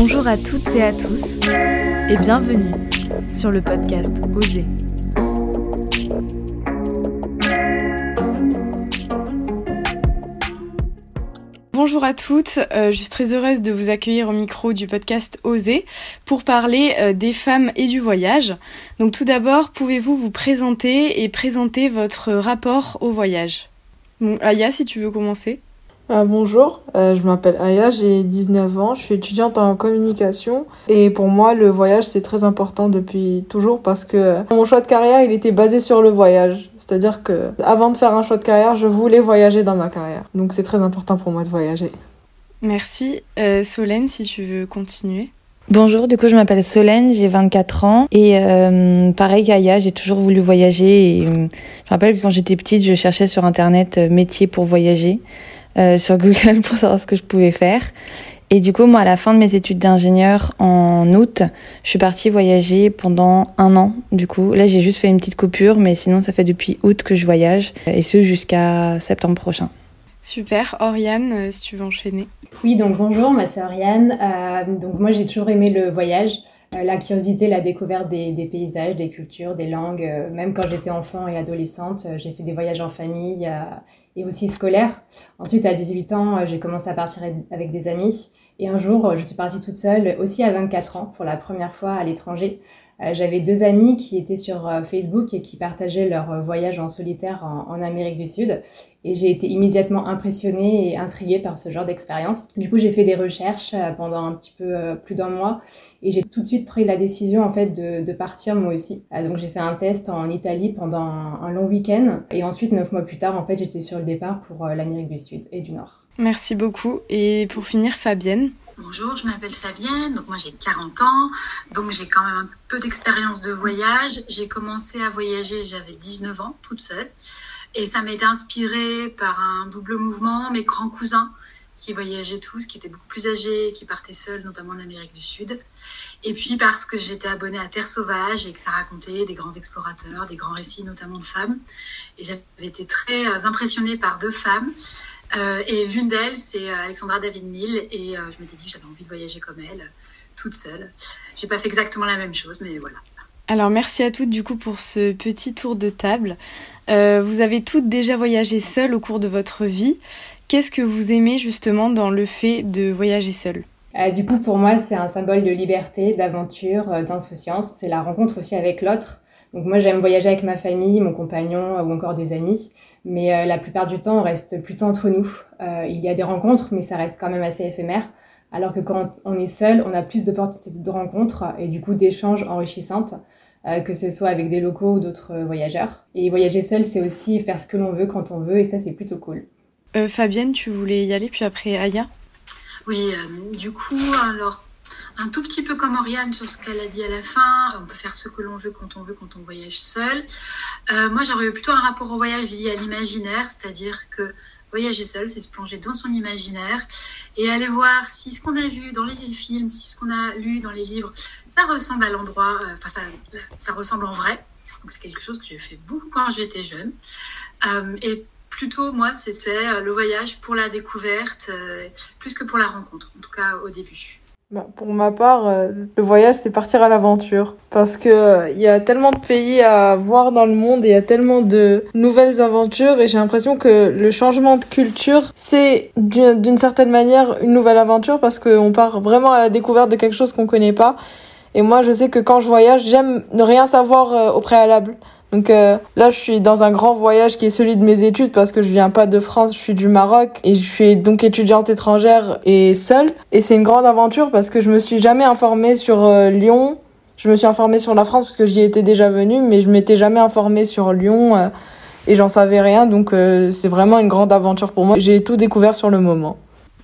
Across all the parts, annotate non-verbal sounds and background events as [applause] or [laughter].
Bonjour à toutes et à tous et bienvenue sur le podcast Oser. Bonjour à toutes, euh, je suis très heureuse de vous accueillir au micro du podcast Oser pour parler euh, des femmes et du voyage. Donc tout d'abord, pouvez-vous vous présenter et présenter votre rapport au voyage? Aya, si tu veux commencer. Euh, bonjour, euh, je m'appelle Aya, j'ai 19 ans, je suis étudiante en communication et pour moi le voyage c'est très important depuis toujours parce que mon choix de carrière il était basé sur le voyage. C'est-à-dire que avant de faire un choix de carrière, je voulais voyager dans ma carrière. Donc c'est très important pour moi de voyager. Merci. Euh, Solène, si tu veux continuer. Bonjour, du coup je m'appelle Solène, j'ai 24 ans et euh, pareil qu'Aya, j'ai toujours voulu voyager et je me rappelle que quand j'étais petite, je cherchais sur internet métier pour voyager. Euh, sur Google [laughs] pour savoir ce que je pouvais faire. Et du coup, moi, à la fin de mes études d'ingénieur en août, je suis partie voyager pendant un an. Du coup, là, j'ai juste fait une petite coupure, mais sinon, ça fait depuis août que je voyage, et ce jusqu'à septembre prochain. Super. Oriane, euh, si tu veux enchaîner. Oui, donc bonjour, moi c'est Oriane. Euh, donc moi, j'ai toujours aimé le voyage. La curiosité, la découverte des, des, paysages, des cultures, des langues. même quand j'étais enfant et adolescente, j'ai fait des voyages en famille et aussi scolaire. Ensuite, à 18 ans, euh, j'ai commencé à partir avec des amis. Et un jour, euh, je suis partie toute seule, aussi à 24 ans, pour la première fois à l'étranger. Euh, j'avais deux amis qui étaient sur Facebook et qui partageaient leur voyage en solitaire en, Amérique du Sud. Et j'ai été immédiatement impressionnée et intriguée par ce genre d'expérience. Du coup, j'ai fait des recherches pendant un petit peu plus d'un mois et j'ai tout de suite pris la décision en fait de, partir moi aussi. Euh, donc j'ai fait un test en Italie pendant un, long week-end et ensuite neuf mois plus tard en fait j'étais sur le départ pour euh, l'Amérique du Sud et du Nord. Merci beaucoup et pour finir Fabienne. Bonjour, je m'appelle Fabienne, donc moi j'ai 40 ans, donc j'ai quand même un peu d'expérience de voyage. J'ai commencé à voyager, j'avais 19 ans, toute seule, et ça m'a été inspiré par un double mouvement, mes grands cousins qui voyageaient tous, qui étaient beaucoup plus âgés, qui partaient seuls, notamment en Amérique du Sud. Et puis parce que j'étais abonnée à Terre Sauvage et que ça racontait des grands explorateurs, des grands récits notamment de femmes. Et j'avais été très impressionnée par deux femmes. Euh, et l'une d'elles, c'est euh, Alexandra David-Neal. Et je m'étais dit que j'avais envie de voyager comme elle, toute seule. J'ai pas fait exactement la même chose, mais voilà. Alors merci à toutes du coup pour ce petit tour de table. vous avez toutes déjà voyagé seules au cours de votre vie. Qu'est-ce que vous aimez justement dans le fait de voyager seul euh, du coup, pour moi, c'est un symbole de liberté, d'aventure, euh, d'insouciance. C'est la rencontre aussi avec l'autre. Donc moi, j'aime voyager avec ma famille, mon compagnon ou encore des amis. Mais euh, la plupart du temps, on reste plutôt entre nous. il y a des rencontres, mais ça reste quand même assez éphémère. Alors que quand on est seul, on a plus d'opportunités de rencontres et du coup d'échanges enrichissantes, que ce soit avec des locaux ou d'autres voyageurs. Et voyager seul, c'est aussi faire ce que l'on veut quand on veut et ça, c'est plutôt cool. Euh, Fabienne, tu voulais y aller, puis après Aya? Oui, euh, du coup, alors, un tout petit peu comme Oriane sur ce qu'elle a dit à la fin, on peut faire ce que l'on veut quand on veut, quand on voyage seul. Euh, moi, j'aurais plutôt un rapport au voyage lié à l'imaginaire, c'est-à-dire que voyager seul, c'est se plonger dans son imaginaire et aller voir si ce qu'on a vu dans les films, si ce qu'on a lu dans les livres, ça ressemble à l'endroit, enfin, ça, ressemble en vrai. Donc, c'est quelque chose que j'ai fait beaucoup quand j'étais jeune. et plutôt, moi, c'était euh, le voyage pour la découverte, euh, plus que pour la rencontre, en tout cas au début. Pour ma part, euh, le voyage, c'est partir à l'aventure. Parce que il y a tellement de pays à voir dans le monde et il y a tellement de nouvelles aventures et j'ai l'impression que le changement de culture, c'est d'une certaine manière une nouvelle aventure parce qu'on part vraiment à la découverte de quelque chose qu'on connaît pas. Et moi, je sais que quand je voyage, j'aime ne rien savoir au préalable. Donc euh, là, je suis dans un grand voyage qui est celui de mes études parce que je viens pas de France, je suis du Maroc et je suis donc étudiante étrangère et seule. Et c'est une grande aventure parce que je me suis jamais informée sur euh, Lyon. Je me suis informée sur la France parce que j'y étais déjà venue, mais je m'étais jamais informée sur Lyon euh, et j'en savais rien. Donc c'est vraiment une grande aventure pour moi. J'ai tout découvert sur le moment.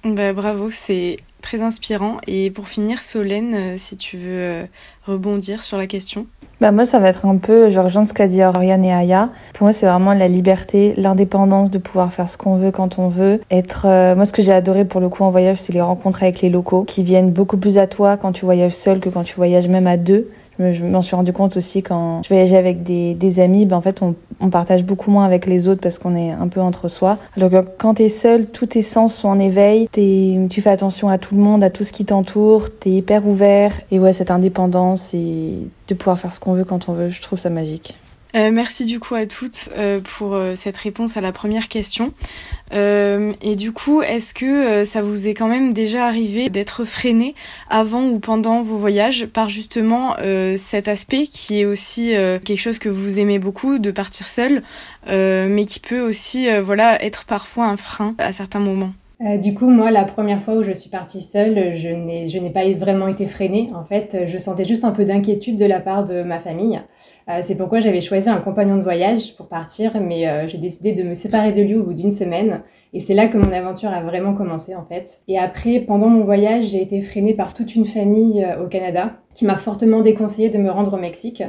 Bah, bravo, c'est très inspirant. Et pour finir, Solène, si tu veux rebondir sur la question. Bah moi, ça va être un peu, je rejoins ce qu'a dit Oriane et Aya. Pour moi, c'est vraiment la liberté, l'indépendance de pouvoir faire ce qu'on veut quand on veut. Être, euh, moi, ce que j'ai adoré pour le coup en voyage, c'est les rencontres avec les locaux qui viennent beaucoup plus à toi quand tu voyages seul que quand tu voyages même à deux. Je m'en suis rendu compte aussi quand je voyageais avec des, amis, ben en fait on, on, partage beaucoup moins avec les autres parce qu'on est un peu entre soi. Alors que quand t'es seul, tous tes sens sont en éveil, es, tu fais attention à tout le monde, à tout ce qui t'entoure, t'es hyper ouvert. Et ouais, cette indépendance et de pouvoir faire ce qu'on veut quand on veut, je trouve ça magique. Euh, merci du coup à toutes euh, pour euh, cette réponse à la première question. Et du coup, est-ce que ça vous est quand même déjà arrivé d'être freiné avant ou pendant vos voyages par justement cet aspect qui est aussi quelque chose que vous aimez beaucoup, de partir seul, mais qui peut aussi voilà être parfois un frein à certains moments? Du coup, moi, la première fois où je suis partie seule, je n'ai, je n'ai pas vraiment été freinée. En fait, je sentais juste un peu d'inquiétude de la part de ma famille. Euh, c'est pourquoi j'avais choisi un compagnon de voyage pour partir, mais euh, j'ai décidé de me séparer de lui au bout d'une semaine. Et c'est là que mon aventure a vraiment commencé, en fait. Et après, pendant mon voyage, j'ai été freinée par toute une famille au Canada qui m'a fortement déconseillé de me rendre au Mexique.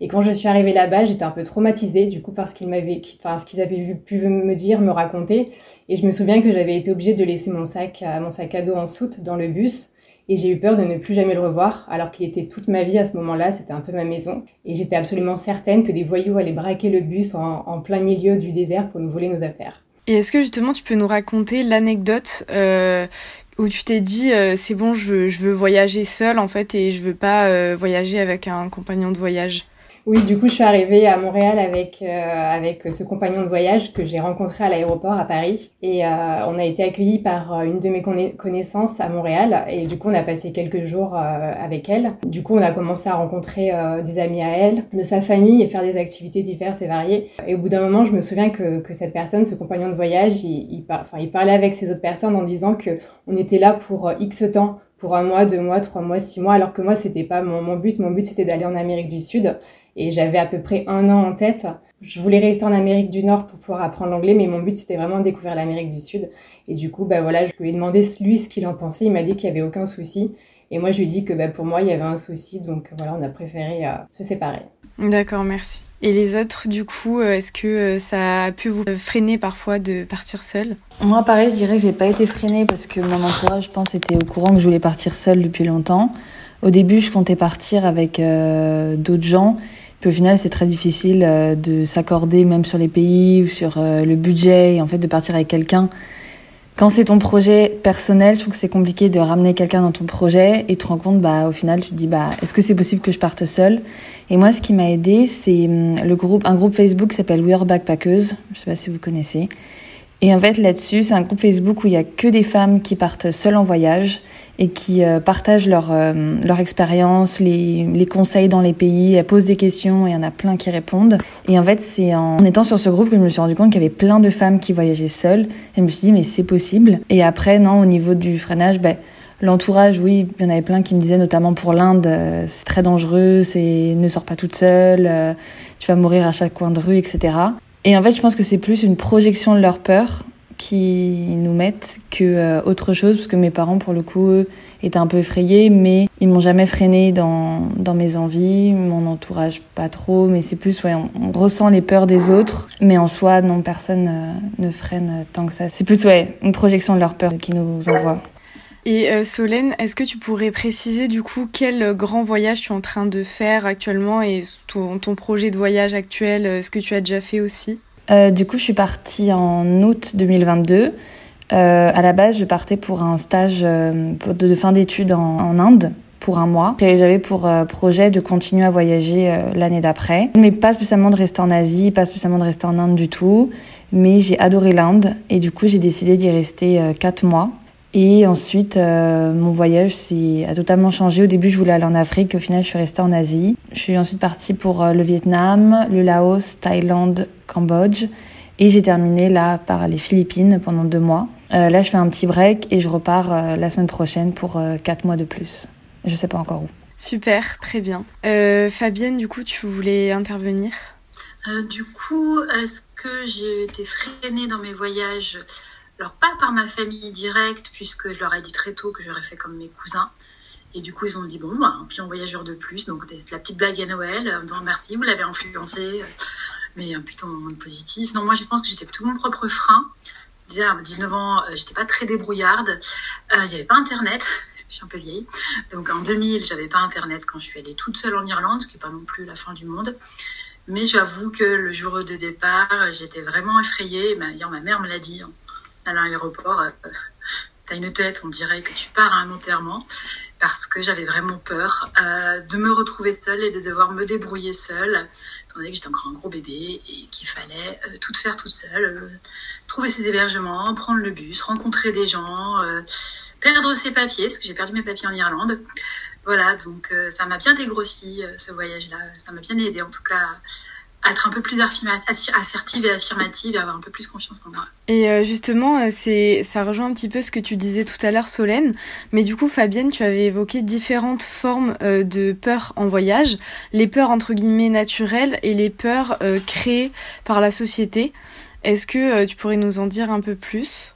Et quand je suis arrivée là-bas, j'étais un peu traumatisée, du coup, parce qu'ils m'avaient, enfin, ce qu'ils avaient pu me dire, me raconter. Et je me souviens que j'avais été obligée de laisser mon sac, mon sac à dos en soute dans le bus. Et j'ai eu peur de ne plus jamais le revoir, alors qu'il était toute ma vie à ce moment-là, c'était un peu ma maison. Et j'étais absolument certaine que des voyous allaient braquer le bus en, plein milieu du désert pour nous voler nos affaires. Et est-ce que justement tu peux nous raconter l'anecdote euh, où tu t'es dit euh, c'est bon je veux, je veux voyager seule en fait et je veux pas euh, voyager avec un compagnon de voyage? Oui, du coup, je suis arrivée à Montréal avec euh, avec ce compagnon de voyage que j'ai rencontré à l'aéroport à Paris et euh, on a été accueillis par euh, une de mes connaissances à Montréal et du coup, on a passé quelques jours euh, avec elle. Du coup, on a commencé à rencontrer euh, des amis à elle, de sa famille et faire des activités diverses et variées. Et au bout d'un moment, je me souviens que que cette personne, ce compagnon de voyage, il, il, enfin, il parlait avec ces autres personnes en disant que on était là pour X temps pour un mois, deux mois, trois mois, six mois, alors que moi, c'était pas mon, mon but. Mon but, c'était d'aller en Amérique du Sud et j'avais à peu près un an en tête. Je voulais rester en Amérique du Nord pour pouvoir apprendre l'anglais, mais mon but c'était vraiment de découvrir l'Amérique du Sud. Et du coup, bah voilà, je lui ai demandé lui ce qu'il en pensait. Il m'a dit qu'il n'y avait aucun souci. Et moi, je lui ai dit que bah, pour moi, il y avait un souci. Donc voilà, on a préféré euh, se séparer. D'accord, merci. Et les autres, du coup, euh, est-ce que euh, ça a pu vous freiner parfois de partir seule? Moi, pareil, je dirais que j'ai pas été freinée parce que mon entourage, je pense, était au courant que je voulais partir seule depuis longtemps. Au début, je comptais partir avec euh, d'autres gens puis au final, c'est très difficile euh, de s'accorder même sur les pays ou sur euh, le budget et en fait de partir avec quelqu'un. Quand c'est ton projet personnel, je trouve que c'est compliqué de ramener quelqu'un dans ton projet et tu te rends compte, bah, au final, tu te dis, bah, est-ce que c'est possible que je parte seule? Et moi, ce qui m'a aidé, c'est hum, le groupe, un groupe Facebook qui s'appelle We Are Backpackers. Je sais pas si vous connaissez. Et en fait, là-dessus, c'est un groupe Facebook où il y a que des femmes qui partent seules en voyage et qui euh, partagent leur, euh, leur expérience, les, les conseils dans les pays. Elles posent des questions et il y en a plein qui répondent. Et en fait, c'est en, étant sur ce groupe que je me suis rendu compte qu'il y avait plein de femmes qui voyageaient seules. Et je me suis dit, mais c'est possible. Et après, non, au niveau du freinage, ben, L'entourage, oui, il y en avait plein qui me disaient, notamment pour l'Inde, euh, c'est très dangereux, c'est ne sors pas toute seule, euh, tu vas mourir à chaque coin de rue, etc. Et en fait, je pense que c'est plus une projection de leur peur qui nous mettent que euh, autre chose parce que mes parents pour le coup étaient un peu effrayés mais ils m'ont jamais freiné dans dans mes envies mon entourage pas trop mais c'est plus ouais on, ressent les peurs des autres mais en soi non personne euh, ne freine tant que ça. C'est plus ouais une projection de leur peur qui nous envoie et euh, Solène, est-ce que tu pourrais préciser du coup quel grand voyage tu es en train de faire actuellement et ton, projet de voyage actuel, euh, ce que tu as déjà fait aussi? Euh, Du coup, je suis partie en août 2022. Euh, à la base, je partais pour un stage euh, de, fin d'études en, en, Inde pour un mois. J'avais pour euh, projet de continuer à voyager l'année d'après, mais pas spécialement de rester en Asie, pas spécialement de rester en Inde du tout. Mais j'ai adoré l'Inde et du coup, j'ai décidé d'y rester quatre mois. Et ensuite, euh, mon voyage a totalement changé. Au début, je voulais aller en Afrique. Au final, je suis restée en Asie. Je suis ensuite partie pour euh, le Vietnam, le Laos, Thaïlande, Cambodge. Et j'ai terminé là par les Philippines pendant deux mois. Euh, là, je fais un petit break et je repars euh, la semaine prochaine pour euh, quatre mois de plus. Je sais pas encore où. Super, très bien. Euh, Fabienne, du coup, tu voulais intervenir? Du coup, est-ce que j'ai été freinée dans mes voyages? Alors pas par ma famille directe, puisque je leur ai dit très tôt que j'aurais fait comme mes cousins. Et du coup, ils ont dit, bon, bah, un pion voyageur de plus. Donc, la petite blague à Noël, en disant merci, vous l'avez influencé. Mais plutôt positif. Non, moi, je pense que j'étais plutôt mon propre frein. Je disais, à 19 ans, j'étais pas très débrouillarde. Il n'y avait pas Internet. [laughs] suis un peu vieille. Donc en 2000, j'avais pas internet quand je suis allée toute seule en Irlande, ce qui n'est pas non plus la fin du monde. Mais j'avoue que le jour de départ, j'étais vraiment effrayée. D'ailleurs, ma mère me l'a dit hein, à l'aéroport. Euh, T'as une tête, on dirait que tu pars à un enterrement parce que j'avais vraiment peur euh, de me retrouver seule et de devoir me débrouiller seule, étant donné que j'étais encore un gros bébé et qu'il fallait euh, tout faire toute seule, trouver ses hébergements, prendre le bus, rencontrer des gens, perdre ses papiers, parce que j'ai perdu mes papiers en Irlande. Voilà, donc ça m'a bien dégrossi ce voyage-là, ça m'a bien aidé en tout cas être un peu plus assertive et affirmative et avoir un peu plus confiance en moi. Et euh, justement, euh, c'est ça rejoint un petit peu ce que tu disais tout à l'heure, Solène. Mais du coup, Fabienne, tu avais évoqué différentes formes euh, de peur en voyage, les peurs entre guillemets naturelles et les peurs créées par la société. Est-ce que tu pourrais nous en dire un peu plus?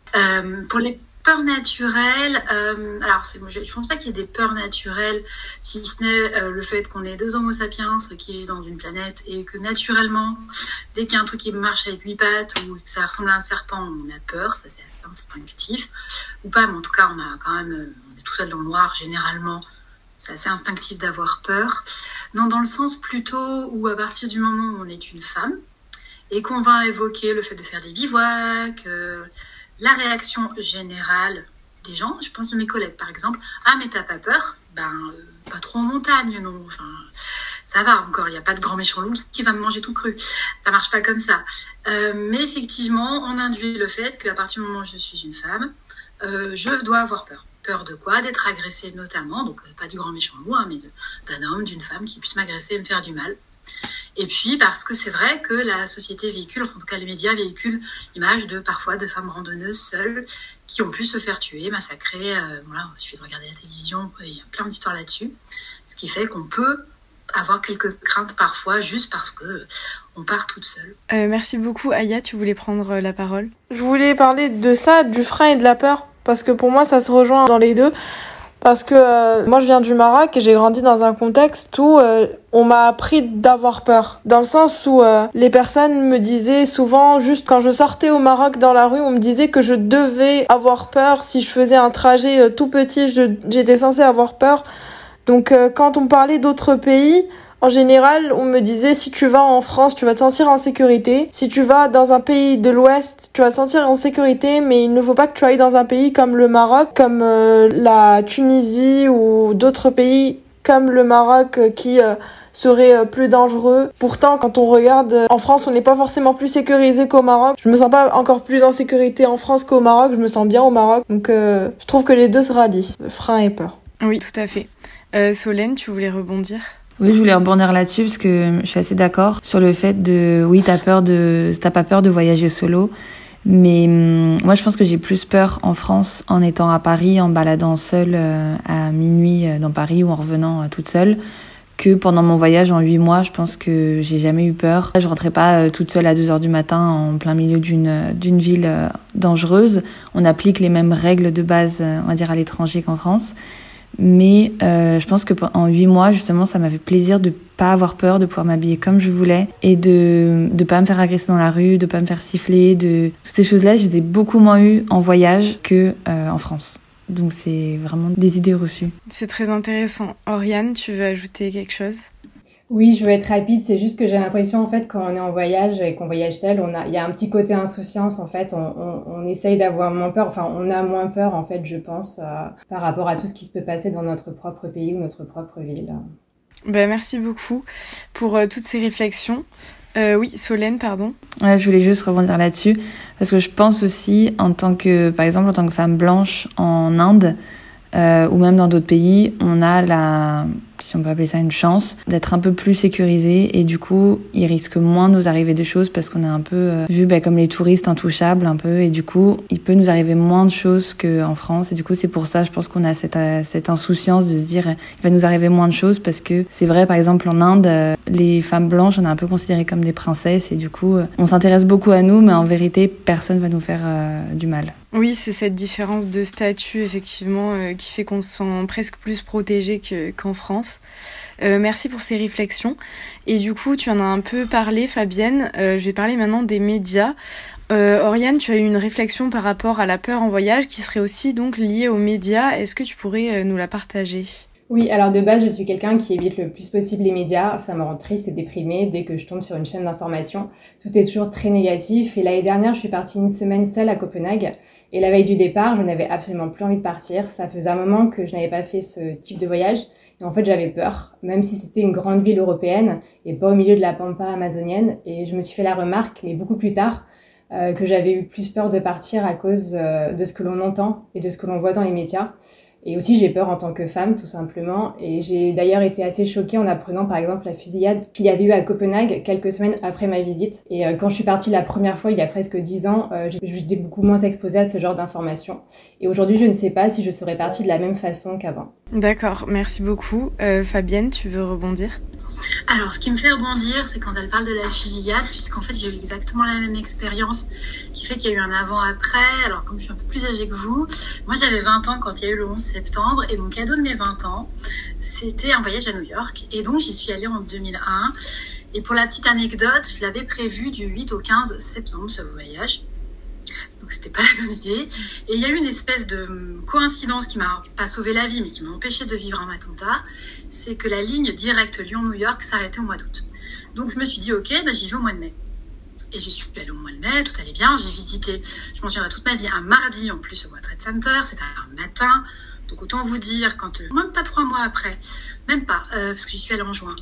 Pour les peurs naturelles, euh, alors je, ne pense pas qu'il y ait des peurs naturelles, si ce n'est euh, le fait qu'on est deux Homo sapiens qui vivent dans une planète et que naturellement, dès qu'il y a un truc qui marche avec huit pattes ou que ça ressemble à un serpent, on a peur, ça c'est assez instinctif, ou pas, mais en tout cas on a quand même, euh, on est tout seul dans le noir généralement, c'est assez instinctif d'avoir peur. Non, dans le sens plutôt où à partir du moment où on est une femme et qu'on va évoquer le fait de faire des bivouacs, la réaction générale des gens, je pense de mes collègues par exemple, ah mais t'as pas peur? Ben euh, pas trop en montagne, non. Enfin, ça va encore, il n'y a pas de grand méchant loup qui va me manger tout cru. Ça marche pas comme ça. Euh, mais effectivement, on induit le fait qu'à partir du moment où je suis une femme, euh, je dois avoir peur. Peur de quoi? D'être agressée notamment, donc pas du grand méchant loup, hein, mais d'un homme, d'une femme qui puisse m'agresser et me faire du mal. Et puis parce que c'est vrai que la société véhicule, enfin, en tout cas les médias véhiculent l'image de parfois de femmes randonneuses seules qui ont pu se faire tuer, massacrer. Euh, voilà, il suffit de regarder la télévision, il y a plein d'histoires là-dessus. Ce qui fait qu'on peut avoir quelques craintes parfois juste parce que on part toute seule. Euh, merci beaucoup Aya, tu voulais prendre euh, la parole? Je voulais parler de ça, du frein et de la peur, parce que pour moi ça se rejoint dans les deux. Parce que euh, moi je viens du Maroc et j'ai grandi dans un contexte où euh, on m'a appris d'avoir peur. Dans le sens où euh, les personnes me disaient souvent, juste quand je sortais au Maroc dans la rue, on me disait que je devais avoir peur. Si je faisais un trajet tout petit, j'étais censée avoir peur. Donc quand on parlait d'autres pays, en général, on me disait si tu vas en France, tu vas te sentir en sécurité. Si tu vas dans un pays de l'Ouest, tu vas te sentir en sécurité, mais il ne faut pas que tu ailles dans un pays comme le Maroc, comme euh, la Tunisie ou d'autres pays comme le Maroc euh, qui euh, seraient plus dangereux. Pourtant, quand on regarde en France, on n'est pas forcément plus sécurisé qu'au Maroc. Je me sens pas encore plus en sécurité en France qu'au Maroc. Je me sens bien au Maroc. Donc, je trouve que les deux se rallient, frein et peur. Oui, tout à fait. Solène, tu voulais rebondir? Oui, je voulais rebondir là-dessus parce que je suis assez d'accord sur le fait de, oui, t'as peur de, t'as pas peur de voyager solo, mais hum, moi je pense que j'ai plus peur en France en étant à Paris, en baladant seule euh, à minuit euh, dans Paris ou en revenant euh, toute seule que pendant mon voyage en huit mois, je pense que j'ai jamais eu peur. Je rentrais pas toute seule à 2 heures du matin en plein milieu d'une d'une ville dangereuse. On applique les mêmes règles de base, on va dire à l'étranger qu'en France. Mais euh, je pense que en huit mois, justement, ça m'a fait plaisir de pas avoir peur, de pouvoir m'habiller comme je voulais et de de pas me faire agresser dans la rue, de pas me faire siffler, de toutes ces choses-là, j'ai beaucoup moins eu en voyage que euh, en France. Donc c'est vraiment des idées reçues. C'est très intéressant. Oriane, tu veux ajouter quelque chose? Oui, je veux être rapide. C'est juste que j'ai l'impression, en fait, quand on est en voyage et qu'on voyage seul, on a, il y a un petit côté insouciance, en fait. On, on, on essaye d'avoir moins peur. Enfin, on a moins peur, en fait, je pense, euh, par rapport à tout ce qui se peut passer dans notre propre pays ou notre propre ville. Ben, merci beaucoup pour euh, toutes ces réflexions. Euh, oui, Solène, pardon. Ouais, je voulais juste rebondir là-dessus parce que je pense aussi, en tant que, par exemple, en tant que femme blanche en Inde, euh, ou même dans d'autres pays, on a la, si on peut appeler ça une chance, d'être un peu plus sécurisé et du coup, il risque moins de nous arriver des choses parce qu'on est un peu euh, vu bah, comme les touristes intouchables un peu et du coup, il peut nous arriver moins de choses qu'en France et du coup, c'est pour ça, je pense qu'on a cette, euh, insouciance de se dire il va nous arriver moins de choses parce que c'est vrai, par exemple, en Inde, les femmes blanches, on est un peu considérées comme des princesses et du coup, on s'intéresse beaucoup à nous, mais en vérité, personne va nous faire du mal. Oui, c'est cette différence de statut, effectivement, euh, qui fait qu'on se sent presque plus protégé qu'en France. Euh, merci pour ces réflexions. Et du coup, tu en as un peu parlé, Fabienne. Euh, je vais parler maintenant des médias. Euh, Oriane, tu as eu une réflexion par rapport à la peur en voyage qui serait aussi donc liée aux médias. Est-ce que tu pourrais nous la partager? Oui, alors de base, je suis quelqu'un qui évite le plus possible les médias. Ça me rend triste et déprimée dès que je tombe sur une chaîne d'information. Tout est toujours très négatif. Et l'année dernière, je suis partie une semaine seule à Copenhague. Et la veille du départ, je n'avais absolument plus envie de partir. Ça faisait un moment que je n'avais pas fait ce type de voyage. Et en fait, j'avais peur, même si c'était une grande ville européenne et pas au milieu de la pampa amazonienne. Et je me suis fait la remarque, mais beaucoup plus tard, euh, que j'avais eu plus peur de partir à cause euh, de ce que l'on entend et de ce que l'on voit dans les médias. Et aussi, j'ai peur en tant que femme, tout simplement. Et j'ai d'ailleurs été assez choquée en apprenant, par exemple, la fusillade qu'il y avait eu à Copenhague quelques semaines après ma visite. Et euh, quand je suis partie la première fois, il y a presque dix ans, euh, j'étais beaucoup moins exposée à ce genre d'informations. Et aujourd'hui, je ne sais pas si je serais partie de la même façon qu'avant. D'accord, merci beaucoup. Euh, Fabienne, tu veux rebondir? Alors, ce qui me fait rebondir, c'est quand elle parle de la fusillade, puisqu'en fait, j'ai eu exactement la même expérience, qui fait qu'il y a eu un avant-après. Alors, comme je suis un peu plus âgée que vous, moi, j'avais 20 ans quand il y a eu le 11 septembre, et mon cadeau de mes 20 ans, c'était un voyage à New York, et donc j'y suis allée en 2001. Et pour la petite anecdote, je l'avais prévu du 8 au 15 septembre, ce voyage donc c'était pas [laughs] la bonne idée. Et il y a eu une espèce de coïncidence qui m'a pas sauvé la vie, mais qui m'a empêché de vivre un attentat, c'est que la ligne directe Lyon-New York s'arrêtait au mois d'août. Donc je me suis dit, ok, bah, j'y vais au mois de mai. Et je suis allée au mois de mai, tout allait bien, j'ai visité, je m'en souviendrai toute ma vie, un mardi en plus au World Trade Center, c'était un matin, donc autant vous dire, quand euh, même pas trois mois après, même pas, euh, parce que j'y suis allée en juin,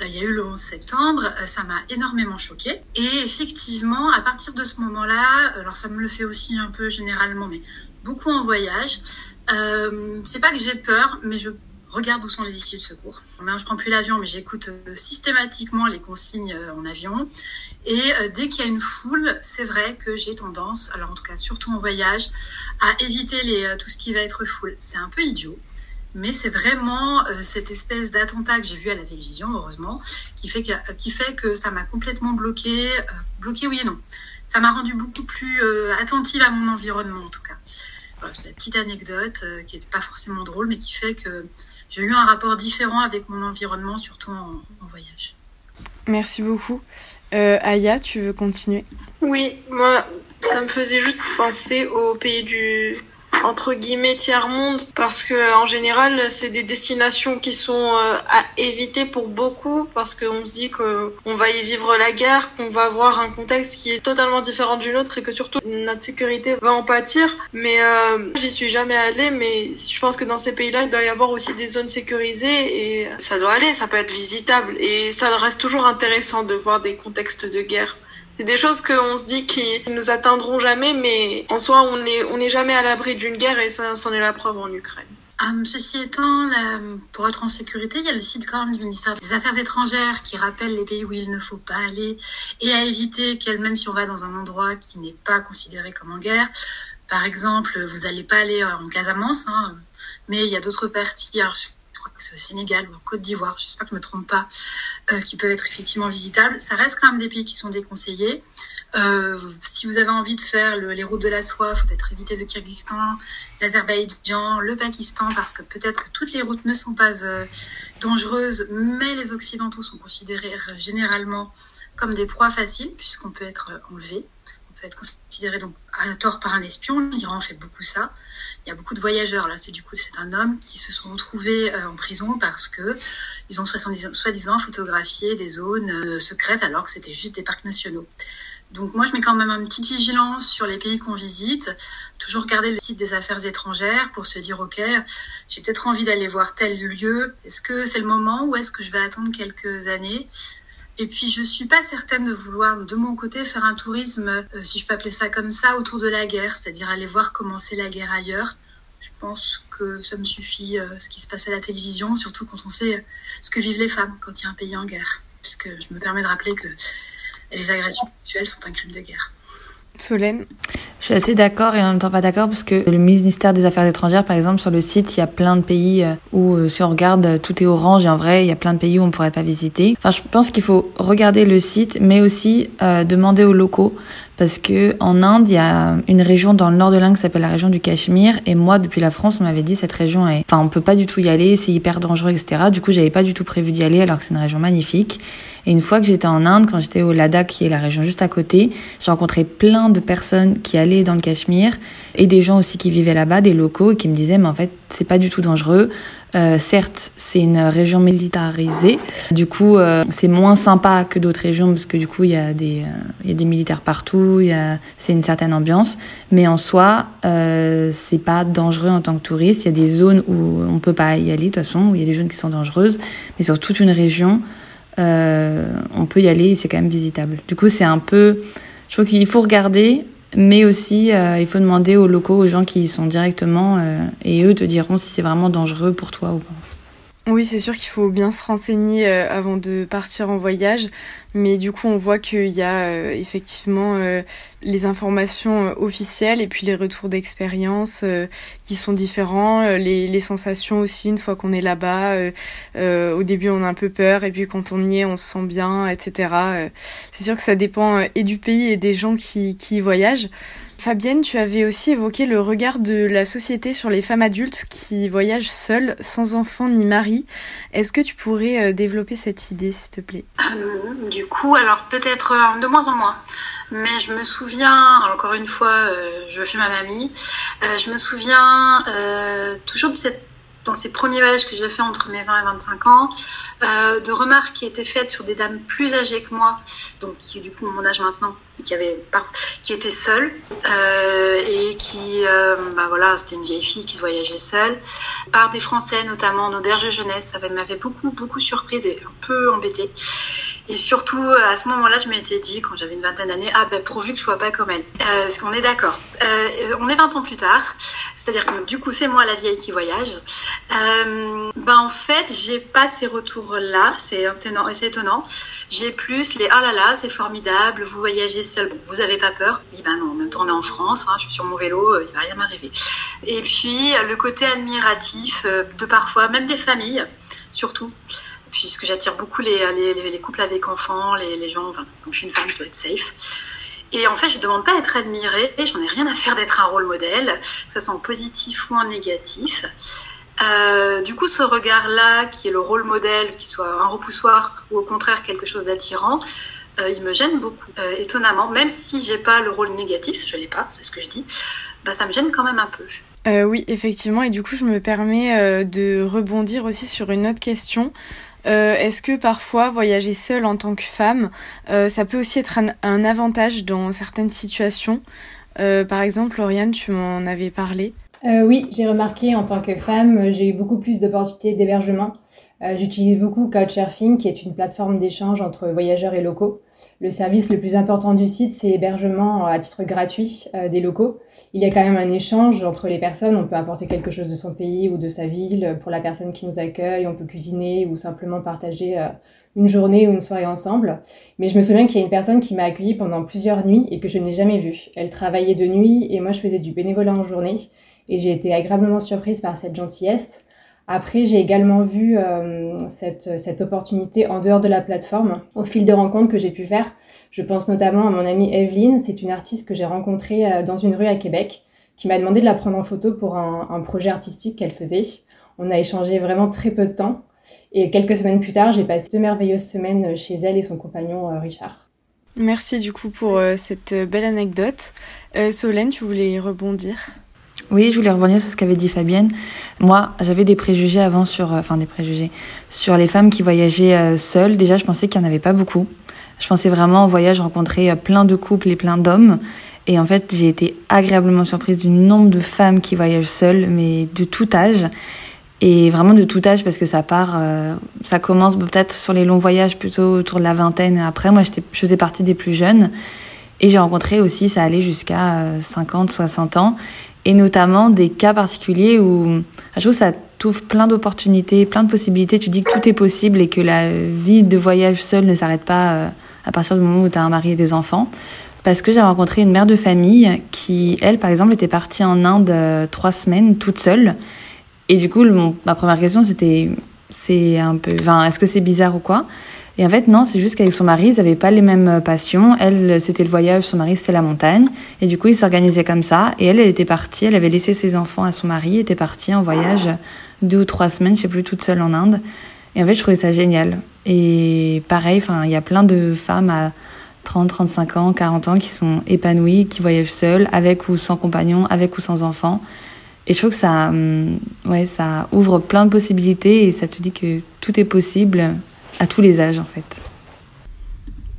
euh, il y a eu le 11 septembre, ça m'a énormément choquée. Et effectivement, à partir de ce moment-là, alors ça me le fait aussi un peu généralement, mais beaucoup en voyage, c'est pas que j'ai peur, mais je regarde où sont les issues de secours. Je prends plus l'avion, mais j'écoute systématiquement les consignes en avion. Et euh, dès qu'il y a une foule, c'est vrai que j'ai tendance, alors en tout cas surtout en voyage, à éviter euh, tout ce qui va être foule. C'est un peu idiot, mais c'est vraiment euh, cette espèce d'attentat que j'ai vu à la télévision, heureusement, qui fait que, ça m'a complètement bloqué, bloqué oui et non. Ça m'a rendu beaucoup plus attentive à mon environnement en tout cas. Voilà, c'est la petite anecdote qui n'est pas forcément drôle, mais qui fait que j'ai eu un rapport différent avec mon environnement, surtout en voyage. Merci beaucoup. Euh, Aya, tu veux continuer? Oui, moi, ça me faisait juste penser au pays du entre guillemets tiers monde parce que en général c'est des destinations qui sont euh, à éviter pour beaucoup parce qu'on se dit qu'on va y vivre la guerre, qu'on va avoir un contexte qui est totalement différent du nôtre et que surtout notre sécurité va en pâtir. Mais euh, j'y suis jamais allée, mais je pense que dans ces pays-là il doit y avoir aussi des zones sécurisées et ça doit aller, ça peut être visitable et ça reste toujours intéressant de voir des contextes de guerre. C'est des choses qu'on se dit qui nous atteindront jamais, mais en soi, on n'est on est jamais à l'abri d'une guerre et ça, c'en est la preuve en Ukraine. Um, ceci étant, pour être en sécurité, il y a le site CORN du ministère des Affaires étrangères qui rappelle les pays où il ne faut pas aller et à éviter qu'elle, même si on va dans un endroit qui n'est pas considéré comme en guerre, par exemple, vous n'allez pas aller en Casamance, hein, mais il y a d'autres parties, alors c'est au Sénégal ou en Côte d'Ivoire, j'espère que je me trompe pas, euh, qui peuvent être effectivement visitables. Ça reste quand même des pays qui sont déconseillés. Euh, si vous avez envie de faire les routes de la soie, faut être éviter le Kyrgyzstan, l'Azerbaïdjan, le Pakistan, parce que peut-être que toutes les routes ne sont pas euh, dangereuses, mais les Occidentaux sont considérés généralement comme des proies faciles, puisqu'on peut être enlevé peut être considéré donc à tort par un espion. L'Iran fait beaucoup ça. Il y a beaucoup de voyageurs là. C'est du coup c'est un homme qui se sont retrouvés euh, en prison parce que ils ont soi-disant photographié des zones euh, secrètes alors que c'était juste des parcs nationaux. Donc moi je mets quand même une petite vigilance sur les pays qu'on visite. Toujours regarder le site des affaires étrangères pour se dire ok j'ai peut-être envie d'aller voir tel lieu. Est-ce que c'est le moment ou est-ce que je vais attendre quelques années? Et puis, je suis pas certaine de vouloir, de mon côté, faire un tourisme, euh, si je peux appeler ça comme ça, autour de la guerre, c'est-à-dire aller voir comment c'est la guerre ailleurs. Je pense que ça me suffit euh, ce qui se passe à la télévision, surtout quand on sait ce que vivent les femmes quand il y a un pays en guerre. Puisque je me permets de rappeler que les agressions sexuelles sont un crime de guerre. Je suis assez d'accord et en même temps pas d'accord parce que le ministère des Affaires étrangères, par exemple, sur le site, il y a plein de pays euh, où, euh, si on regarde, euh, tout est orange et en vrai, il y a plein de pays où on ne pourrait pas visiter. Enfin, je pense qu'il faut regarder le site, mais aussi demander aux locaux parce que en Inde, il y a une région dans le nord de l'Inde qui s'appelle la région du Cachemire, et moi, depuis la France, on m'avait dit cette région est, enfin, on peut pas du tout y aller, c'est hyper dangereux, etc. Du coup, j'avais pas du tout prévu d'y aller, alors que c'est une région magnifique. Et une fois que j'étais en Inde, quand j'étais au Ladakh, qui est la région juste à côté, j'ai rencontré plein de personnes qui allaient dans le Cachemire et des gens aussi qui vivaient là-bas, des locaux, et qui me disaient, mais en fait, c'est pas du tout dangereux. Euh, certes, c'est une région militarisée. Du coup, euh, c'est moins sympa que d'autres régions parce que du coup, il y a des, euh, militaires partout. C'est une certaine ambiance. Mais en soi, c'est pas dangereux en tant que touriste. Il y a des zones où on peut pas y aller de toute façon, où il y a des zones qui sont dangereuses. Mais sur toute une région, on peut y aller et c'est quand même visitable. Du coup, c'est un peu, je trouve qu'il faut regarder mais aussi euh, il faut demander aux locaux, aux gens qui y sont directement, euh, et eux te diront si c'est vraiment dangereux pour toi ou pas. Oui, c'est sûr qu'il faut bien se renseigner euh, avant de partir en voyage, mais du coup on voit qu'il y a euh, effectivement euh, les informations officielles et puis les retours d'expérience qui sont différents, les, sensations aussi une fois qu'on est là-bas. au début on a un peu peur et puis quand on y est on se sent bien, etc. c'est sûr que ça dépend et du pays et des gens qui, qui voyagent. Fabienne, tu avais aussi évoqué le regard de la société sur les femmes adultes qui voyagent seules, sans enfants ni mari. Est-ce que tu pourrais euh, développer cette idée, s'il te plaît? Euh, Du coup, alors peut-être euh, de moins en moins. Mais je me souviens, encore une fois, je fais ma mamie, je me souviens toujours de cette dans ces premiers voyages que j'ai fait entre mes 20 et 25 ans, euh, de remarques qui étaient faites sur des dames plus âgées que moi, donc qui du coup mon âge maintenant, qui avait qui étaient seules euh, et qui, euh, bah voilà, c'était une vieille fille qui voyageait seule, par des Français notamment en auberge jeunesse, ça m'avait beaucoup beaucoup surprise et un peu embêtée. Et surtout, à ce moment-là, je m'étais dit, quand j'avais une vingtaine d'années, ah ben pourvu que je sois pas comme elle. Euh, parce qu'on est d'accord? Euh, on est 20 ans plus tard, c'est-à-dire que du coup, c'est moi la vieille qui voyage. Euh, ben en fait, j'ai pas ces retours-là, c'est étonnant. J'ai plus les ah là là, c'est formidable, vous voyagez seul, bon, vous avez pas peur? Oui ben non, en même temps on est en France, hein, je suis sur mon vélo, euh, il va rien m'arriver. Et puis le côté admiratif euh, de parfois, même des familles, surtout puisque j'attire beaucoup les, les, les, couples avec enfants, les, les gens, enfin, comme je suis une femme, je dois être safe. Et en fait, je ne demande pas à être admirée, j'en ai rien à faire d'être un rôle modèle, que ce soit en positif ou en négatif. Euh, du coup, ce regard-là, qui est le rôle modèle, qui soit un repoussoir ou au contraire quelque chose d'attirant, euh, il me gêne beaucoup, euh, étonnamment. Même si j'ai pas le rôle négatif, je l'ai pas, c'est ce que je dis, bah, ça me gêne quand même un peu. Oui, effectivement, et du coup, je me permets de rebondir aussi sur une autre question. Est-ce que parfois voyager seule en tant que femme, ça peut aussi être un, avantage dans certaines situations? Par exemple, Lauriane, tu m'en avais parlé. Oui, j'ai remarqué en tant que femme, j'ai eu beaucoup plus d'opportunités d'hébergement. J'utilise beaucoup Couchsurfing, qui est une plateforme d'échange entre voyageurs et locaux. Le service le plus important du site, c'est l'hébergement à titre gratuit euh, des locaux. Il y a quand même un échange entre les personnes. On peut apporter quelque chose de son pays ou de sa ville pour la personne qui nous accueille. On peut cuisiner ou simplement partager euh, une journée ou une soirée ensemble. Mais je me souviens qu'il y a une personne qui m'a accueillie pendant plusieurs nuits et que je n'ai jamais vue. Elle travaillait de nuit et moi je faisais du bénévolat en journée. Et j'ai été agréablement surprise par cette gentillesse. Après, j'ai également vu euh, cette, opportunité en dehors de la plateforme au fil de rencontres que j'ai pu faire. Je pense notamment à mon amie Evelyne, c'est une artiste que j'ai rencontrée euh, dans une rue à Québec, qui m'a demandé de la prendre en photo pour un, un projet artistique qu'elle faisait. On a échangé vraiment très peu de temps. Et quelques semaines plus tard, j'ai passé deux merveilleuses semaines chez elle et son compagnon euh, Richard. Merci du coup pour cette belle anecdote. Solène, tu voulais rebondir? Oui, je voulais rebondir sur ce qu'avait dit Fabienne. Moi, j'avais des préjugés avant sur, euh, enfin des préjugés sur les femmes qui voyageaient euh, seules. Déjà, je pensais qu'il n'y en avait pas beaucoup. Je pensais vraiment en voyage rencontrer euh, plein de couples et plein d'hommes. Et en fait, j'ai été agréablement surprise du nombre de femmes qui voyagent seules, mais de tout âge. Et vraiment de tout âge parce que ça part, ça commence peut-être sur les longs voyages plutôt autour de la vingtaine. Après, moi, je faisais partie des plus jeunes. Et j'ai rencontré aussi, ça allait jusqu'à 50, 60 ans et notamment des cas particuliers où je trouve que ça t'ouvre plein d'opportunités, plein de possibilités. Tu dis que tout est possible et que la vie de voyage seule ne s'arrête pas euh, à partir du moment où tu as un mari et des enfants. Parce que j'ai rencontré une mère de famille qui, elle, par exemple, était partie en Inde euh, trois semaines toute seule. Et du coup, ma première question, c'était, c'est un peu, enfin, est-ce que c'est bizarre ou quoi? Et en fait, non, c'est juste qu'avec son mari, ils n'avaient pas les mêmes passions. Elle, c'était le voyage, son mari, c'était la montagne. Et du coup, ils s'organisaient comme ça. Et elle, elle était partie, elle avait laissé ses enfants à son mari, était partie en voyage deux ou trois semaines, je sais plus, toute seule en Inde. Et en fait, je trouvais ça génial. Et pareil, enfin, il y a plein de femmes à 30, 35 ans, 40 ans qui sont épanouies, qui voyagent seules, avec ou sans compagnon, avec ou sans enfants. Et je trouve que ça, hum, ouais, ça ouvre plein de possibilités et ça te dit que tout est possible à tous les âges en fait.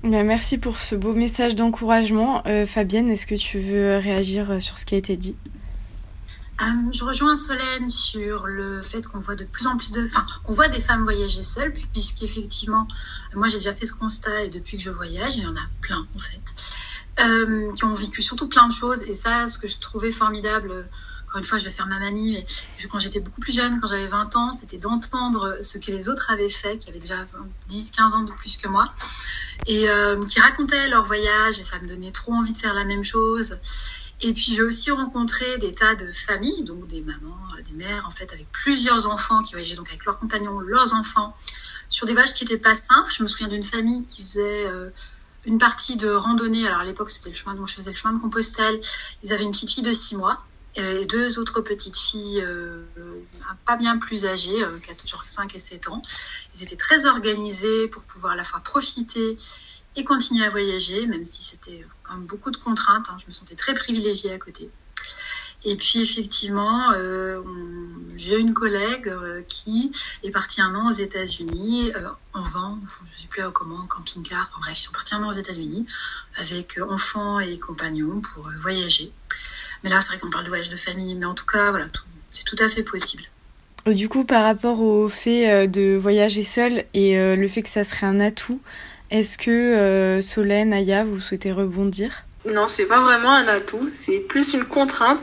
Merci pour ce beau message d'encouragement. Euh, Fabienne, est-ce que tu veux réagir euh, sur ce qui a été dit? Euh, je rejoins Solène sur le fait qu'on voit de plus en plus de, enfin, qu'on voit des femmes voyager seules, puisqu'effectivement, moi j'ai déjà fait ce constat et depuis que je voyage, il y en a plein en fait, qui ont vécu surtout plein de choses. Et ça, ce que je trouvais formidable encore une fois, je vais faire ma manie, mais quand j'étais beaucoup plus jeune, quand j'avais 20 ans, c'était d'entendre ce que les autres avaient fait, qui avaient déjà 10, 15 ans de plus que moi, et euh, qui racontaient leur voyage, et ça me donnait trop envie de faire la même chose. Et puis j'ai aussi rencontré des tas de familles, donc des mamans, des mères, en fait, avec plusieurs enfants qui voyageaient donc avec leurs compagnons, leurs enfants, sur des voyages qui n'étaient pas simples. Je me souviens d'une famille qui faisait euh, une partie de randonnée. Alors à l'époque, c'était le chemin de, je faisais le chemin de Compostelle. Ils avaient une petite fille de 6 mois et deux autres petites filles euh, pas bien plus âgées, euh, 5 et 7 ans. Ils étaient très organisés pour pouvoir à la fois profiter et continuer à voyager, même si c'était quand même beaucoup de contraintes. Hein. Je me sentais très privilégiée à côté. Et puis effectivement, euh, j'ai une collègue euh, qui est partie un an aux États-Unis en vent, je ne sais plus comment, camping-car. Enfin bref, ils sont partis un an aux États-Unis avec enfants et compagnons pour voyager. Mais là, c'est vrai qu'on parle de voyage de famille, mais en tout cas, voilà, c'est tout à fait possible. Du coup, par rapport au fait euh, de voyager seul et euh, le fait que ça serait un atout, est-ce que euh, Solène, Aya, vous souhaitez rebondir? Non, c'est pas vraiment un atout, c'est plus une contrainte.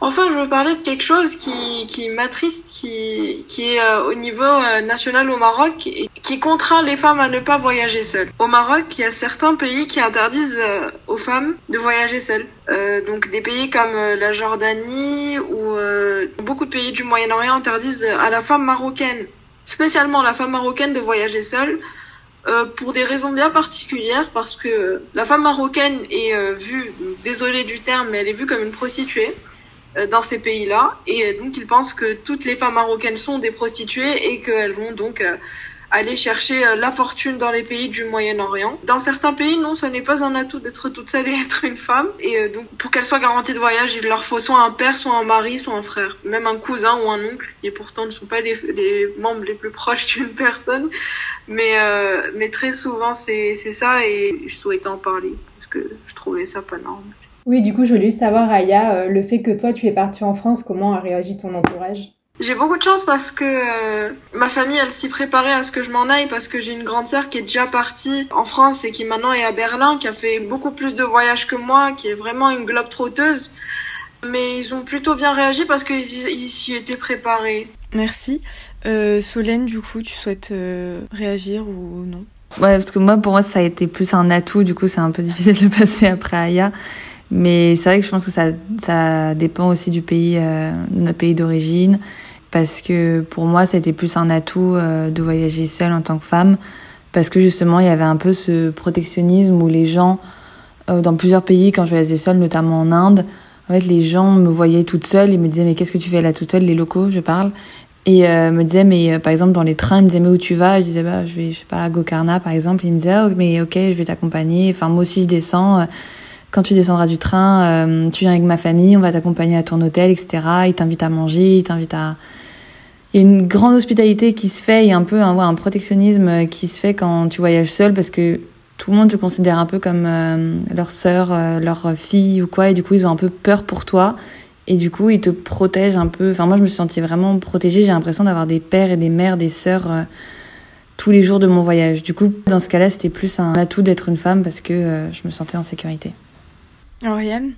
Enfin, je veux parler de quelque chose qui, qui m'attriste, qui, qui est euh, au niveau euh, national au Maroc et qui contraint les femmes à ne pas voyager seules. Au Maroc, il y a certains pays qui interdisent euh, aux femmes de voyager seules. donc des pays comme la Jordanie ou beaucoup de pays du Moyen-Orient interdisent à la femme marocaine, spécialement la femme marocaine, de voyager seule. pour des raisons bien particulières, parce que la femme marocaine est vue, désolée du terme, mais elle est vue comme une prostituée. Euh, dans ces pays-là. Et euh, donc, ils pensent que toutes les femmes marocaines sont des prostituées et qu'elles vont donc euh, aller chercher la fortune dans les pays du Moyen-Orient. Dans certains pays, non, ce n'est pas un atout d'être toute seule et [laughs] être une femme. Et donc, pour qu'elles soient garanties de voyage, il leur faut soit un père, soit un mari, soit un frère, même un cousin ou un oncle, qui pourtant ne sont pas les, les membres les plus proches [laughs] d'une personne. Mais, mais très souvent, c'est ça et je souhaitais en parler parce que je trouvais ça pas normal. Oui, du coup, je voulais savoir, Aya, euh, le fait que toi, tu es partie en France, comment a réagi ton entourage? J'ai beaucoup de chance parce que euh, ma famille, elle s'y préparait à ce que je m'en aille parce que j'ai une grande sœur qui est déjà partie en France et qui maintenant est à Berlin, qui a fait beaucoup plus de voyages que moi, qui est vraiment une globe trotteuse. Mais ils ont plutôt bien réagi parce qu'ils s'y étaient préparés. Merci. Euh, Solène, du coup, tu souhaites réagir ou non? Ouais, parce que moi, pour moi, ça a été plus un atout. Du coup, c'est un peu [laughs] difficile de passer après Aya. Mais c'est vrai que je pense que ça, ça dépend aussi du pays, euh, de notre pays d'origine. Parce que pour moi, ça a été plus un atout euh, de voyager seule en tant que femme. Parce que justement, il y avait un peu ce protectionnisme où les gens, euh, dans plusieurs pays, quand je voyageais seule, notamment en Inde, en fait, les gens me voyaient toute seule et me disaient, mais qu'est-ce que tu fais là toute seule, les locaux, je parle. Et euh, me disaient, mais par exemple, dans les trains, ils me disaient, mais où tu vas? Je disais, bah, je vais, je sais pas, à Gokarna, par exemple. Ils me disaient, oh, mais ok, je vais t'accompagner. Enfin, moi aussi, je descends quand tu descendras du train, euh, tu viens avec ma famille, on va t'accompagner à ton hôtel, etc. Ils t'invitent à manger, ils t'invitent à... Il y a une grande hospitalité qui se fait, a un peu un, un protectionnisme qui se fait quand tu voyages seul parce que tout le monde te considère un peu comme euh, leur sœur, euh, leur fille ou quoi, et du coup ils ont un peu peur pour toi. Et du coup, ils te protègent un peu. Enfin, moi, je me sentie vraiment protégée. J'ai l'impression d'avoir des pères et des mères, des sœurs tous les jours de mon voyage. Du coup, dans ce cas-là, c'était plus un atout d'être une femme parce que je me sentais en sécurité. Oriane?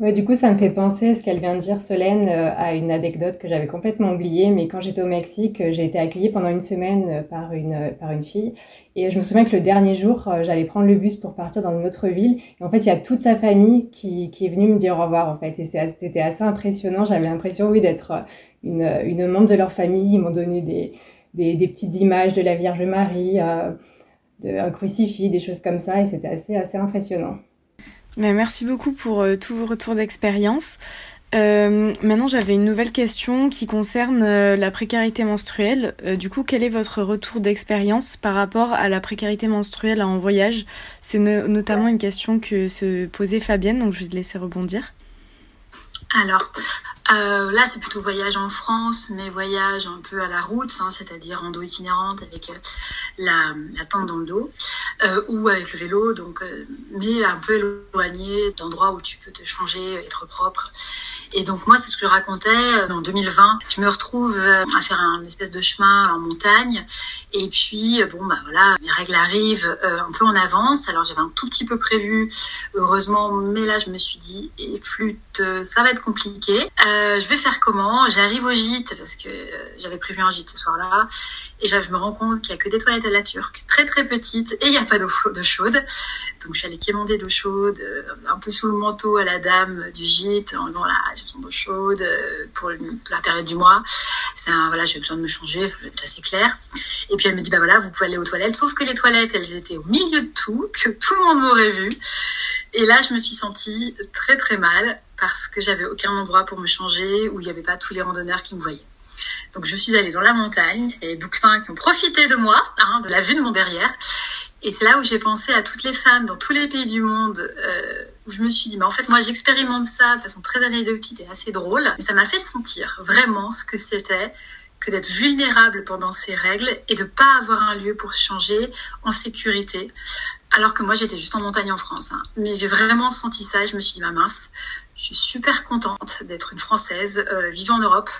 Ouais, du coup, ça me fait penser ce qu'elle vient de dire, Solène, euh, à une anecdote que j'avais complètement oubliée. Mais quand j'étais au Mexique, euh, j'ai été accueillie pendant une semaine euh, par une, par une fille. Et je me souviens que le dernier jour, j'allais prendre le bus pour partir dans une autre ville. Et en fait, il y a toute sa famille qui, est venue me dire au revoir, en fait. Et c'était assez impressionnant. J'avais l'impression, oui, d'être une, membre de leur famille. Ils m'ont donné des, des, petites images de la Vierge Marie, de, un crucifix, des choses comme ça, et c'était assez, assez impressionnant. Merci beaucoup pour tous vos retours d'expérience. Euh, maintenant, j'avais une nouvelle question qui concerne euh, la précarité menstruelle. Euh, du coup, quel est votre retour d'expérience par rapport à la précarité menstruelle en voyage? C'est notamment une question que se posait Fabienne, donc je vais laisser rebondir. Alors, euh, là, c'est plutôt voyage en France, mais voyage un peu à la route, hein, c'est-à-dire rando itinérante avec la, la, tente dans le dos, ou avec le vélo, donc, mais un peu éloigné d'endroits où tu peux te changer, être propre. Et donc moi, c'est ce que je racontais euh, en 2020. Je me retrouve euh, à faire un espèce de chemin en montagne. Et puis, euh, bon, bah voilà, mes règles arrivent un peu en avance. Alors j'avais un tout petit peu prévu, heureusement, mais là, je me suis dit, et flûte, ça va être compliqué. Euh, je vais faire comment? J'arrive au gîte, parce que j'avais prévu un gîte ce soir-là. Et je me rends compte qu'il y a que des toilettes à la turque, très très petites, et il n'y a pas [laughs] d'eau chaude. Donc je suis allée quémander d'eau chaude, un peu sous le manteau à la dame du gîte, en disant là, besoin d'eau chaude pour la période du mois. C'est voilà, j'ai besoin de me changer, assez clair. Et puis elle me dit bah voilà, vous pouvez aller aux toilettes. Sauf que les toilettes, elles étaient au milieu de tout, que tout le monde m'aurait vu. Et là, je me suis sentie très très mal parce que j'avais aucun endroit pour me changer où il n'y avait pas tous les randonneurs qui me voyaient. Donc je suis allée dans la montagne, et les bouquetins qui ont profité de moi, hein, de la vue de mon derrière. Et c'est là où j'ai pensé à toutes les femmes dans tous les pays du monde, euh, où je me suis dit, mais en fait, moi, j'expérimente ça de façon très anecdotique et assez drôle. Mais ça m'a fait sentir vraiment ce que c'était que d'être vulnérable pendant ces règles et de pas avoir un lieu pour changer en sécurité. Alors que moi, j'étais juste en montagne en France. Hein. Mais j'ai vraiment senti ça et je me suis dit, ma mince, je suis super contente d'être une Française euh, vivant en Europe,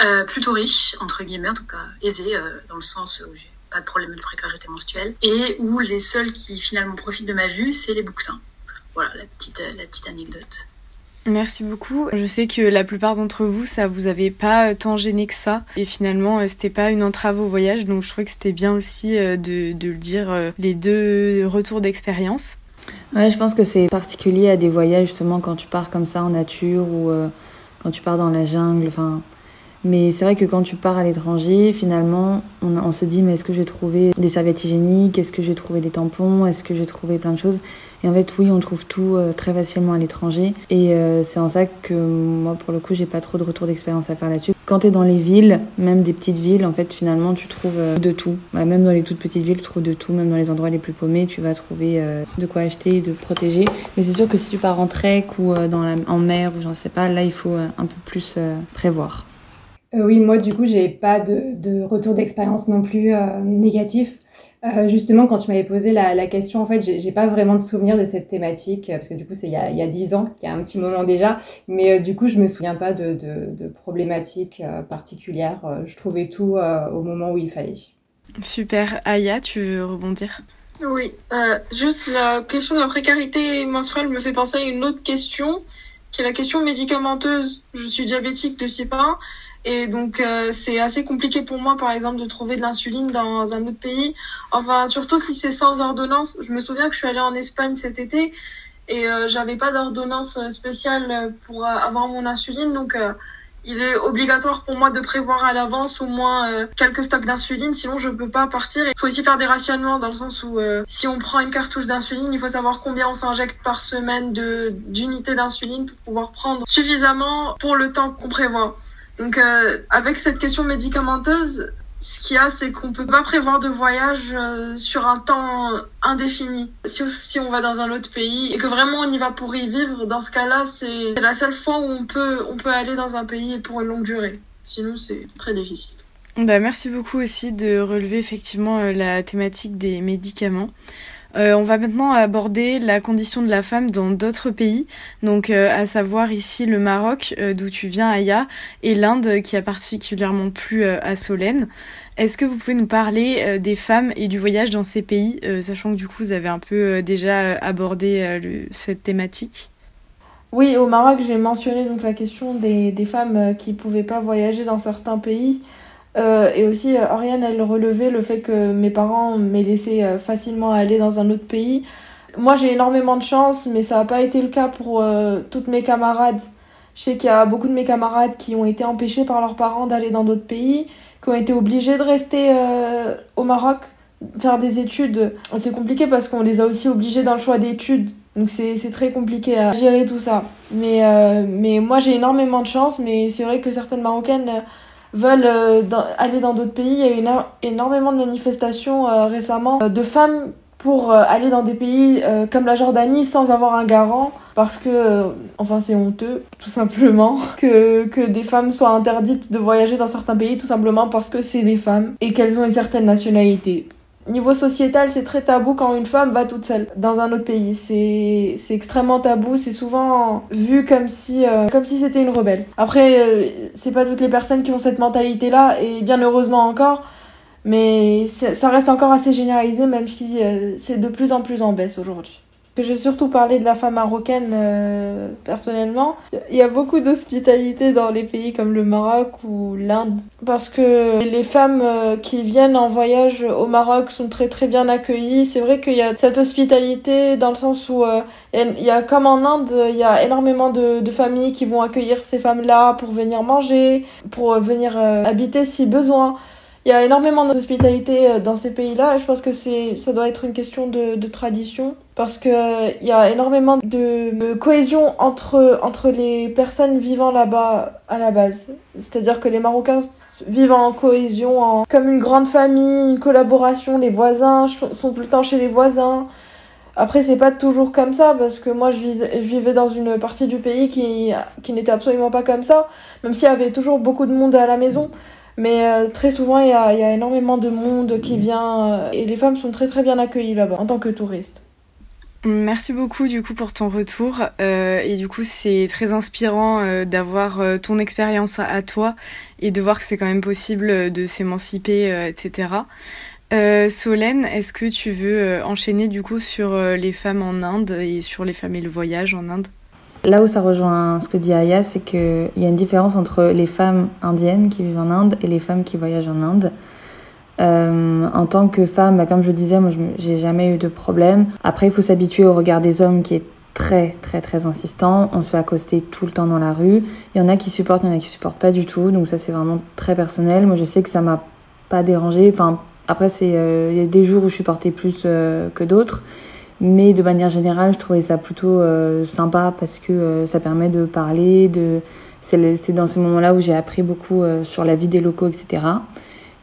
euh, plutôt riche, entre guillemets, en tout cas aisée, euh, dans le sens où j'ai pas de problème de précarité menstruelle, et où les seuls qui finalement profitent de ma vue, c'est les bouquetins. Voilà la petite, euh, la petite anecdote. Merci beaucoup. Je sais que la plupart d'entre vous, ça vous avait pas tant gêné que ça. Et finalement, euh, c'était pas une entrave au voyage. Donc je trouvais que c'était bien aussi euh, de, de, le dire, les deux retours d'expérience. Ouais, je pense que c'est particulier à des voyages, justement, quand tu pars comme ça en nature ou quand tu pars dans la jungle. Enfin, mais c'est vrai que quand tu pars à l'étranger, finalement, on, se dit mais est-ce que j'ai trouvé des serviettes hygiéniques? Est-ce que j'ai trouvé des tampons? Est-ce que j'ai trouvé plein de choses? Et en fait, oui, on trouve tout euh, très facilement à l'étranger. Et euh, c'est en ça que moi, pour le coup, j'ai pas trop de retour d'expérience à faire là-dessus. Quand tu es dans les villes, même des petites villes, en fait, finalement, tu trouves euh, de tout. Bah, même dans les toutes petites villes, tu trouves de tout. Même dans les endroits les plus paumés, tu vas trouver de quoi acheter, de protéger. Mais c'est sûr que si tu pars en trek ou en mer ou j'en sais pas, là, il faut un peu plus prévoir. Euh, oui, moi, du coup, j'ai pas de, de retour d'expérience non plus euh, négatif. Euh, justement, quand tu m'avais posé la, la, question, en fait, j'ai pas vraiment de souvenir de cette thématique, parce que du coup, c'est il y a, il y a 10 ans, il y a un petit moment déjà, mais du coup, je me souviens pas de, de, de problématiques particulières. je trouvais tout au moment où il fallait. Super. Aya, tu veux rebondir? Oui, juste la question de la précarité menstruelle me fait penser à une autre question, qui est la question médicamenteuse. Je suis diabétique de type 1 et donc euh, c'est assez compliqué pour moi par exemple de trouver de l'insuline dans un autre pays. Enfin surtout si c'est sans ordonnance. Je me souviens que je suis allée en Espagne cet été et euh, j'avais pas d'ordonnance spéciale pour avoir mon insuline donc euh, il est obligatoire pour moi de prévoir à l'avance au moins euh, quelques stocks d'insuline, sinon je peux pas partir. Il faut aussi faire des rationnements dans le sens où si on prend une cartouche d'insuline, il faut savoir combien on s'injecte par semaine d'unités d'insuline pour pouvoir prendre suffisamment pour le temps qu'on prévoit. Donc euh, avec cette question médicamenteuse, ce qu'il y a, c'est qu'on peut pas prévoir de voyage euh, sur un temps indéfini. Si, si on va dans un autre pays et que vraiment on y va pour y vivre, dans ce cas-là, c'est la seule fois où on peut, on peut aller dans un pays pour une longue durée. Sinon, c'est très difficile. Bah, merci beaucoup aussi de relever effectivement euh, la thématique des médicaments. Euh, on va maintenant aborder la condition de la femme dans d'autres pays, donc euh, à savoir ici le Maroc, euh, d'où tu viens Aya, et l'Inde qui a particulièrement plu à Solène. Est-ce que vous pouvez nous parler des femmes et du voyage dans ces pays, sachant que du coup vous avez un peu déjà abordé cette thématique? Oui, au Maroc j'ai mentionné donc la question des, des femmes qui pouvaient pas voyager dans certains pays. Euh, et aussi, euh, Oriane, elle relevait le fait que mes parents m'aient laissé euh, facilement aller dans un autre pays. Moi, j'ai énormément de chance, mais ça n'a pas été le cas pour toutes mes camarades Je sais qu'il y a beaucoup de mes camarades qui ont été empêchés par leurs parents d'aller dans d'autres pays, qui ont été obligés de rester euh, au Maroc, faire des études. C'est compliqué parce qu'on les a aussi obligés dans le choix d'études. Donc c'est très compliqué à gérer tout ça. Mais, euh, mais moi j'ai énormément de chance, mais c'est vrai que certaines Marocaines veulent euh, aller dans d'autres pays. Il y a eu énormément de manifestations récemment de femmes pour aller dans des pays comme la Jordanie sans avoir un garant parce que, euh, enfin, c'est honteux, tout simplement, [laughs] que, que des femmes soient interdites de voyager dans certains pays, tout simplement parce que c'est des femmes et qu'elles ont une certaine nationalité. Niveau sociétal, c'est très tabou quand une femme va toute seule dans un autre pays. C'est, extrêmement tabou. C'est souvent vu comme si, euh, comme si c'était une rebelle. Après, euh, c'est pas toutes les personnes qui ont cette mentalité-là, et bien heureusement encore. Mais ça reste encore assez généralisé, même si c'est de plus en plus en baisse aujourd'hui que j'ai surtout parlé de la femme marocaine euh, personnellement. Il y a beaucoup d'hospitalité dans les pays comme le Maroc ou l'Inde parce que les femmes euh, qui viennent en voyage au Maroc sont très très bien accueillies. C'est vrai qu'il y a cette hospitalité dans le sens où euh, il y a comme en Inde, il y a énormément de, de familles qui vont accueillir ces femmes-là pour venir manger, pour venir habiter si besoin. Il y a énormément d'hospitalité euh, dans ces pays-là et je pense que ça doit être une question de, tradition parce qu'il il y a énormément de, cohésion entre, entre les personnes vivant là-bas à la base. C'est-à-dire que les Marocains vivent en cohésion, comme une grande famille, une collaboration, les voisins sont tout le temps chez les voisins. Après, c'est pas toujours comme ça, parce que moi, je, je vivais dans une partie du pays qui, qui n'était absolument pas comme ça, même s'il y avait toujours beaucoup de monde à la maison. Mais euh, très souvent, il y a, y a, énormément de monde qui vient euh, et les femmes sont très très bien accueillies là-bas en tant que touristes. Merci beaucoup du coup pour ton retour euh, et du coup c'est très inspirant d'avoir ton expérience à, toi et de voir que c'est quand même possible de s'émanciper etc. Solène, est-ce que tu veux enchaîner du coup sur les femmes en Inde et sur les femmes et le voyage en Inde? Là où ça rejoint ce que dit Aya, c'est qu'il y a une différence entre les femmes indiennes qui vivent en Inde et les femmes qui voyagent en Inde. Euh, en tant que femme, bah, comme je le disais, moi, j'ai jamais eu de problème. Après, il faut s'habituer au regard des hommes qui est très, très, très insistant. On se fait accoster tout le temps dans la rue. Il y en a qui supportent, il y en a qui supportent pas du tout. Donc ça, c'est vraiment très personnel. Moi, je sais que ça m'a pas dérangé. Enfin, après, c'est, euh, il y a des jours où je supportais plus euh, que d'autres. Mais de manière générale, je trouvais ça plutôt euh, sympa parce que euh, ça permet de parler. De... C'est dans ces moments-là où j'ai appris beaucoup euh, sur la vie des locaux, etc.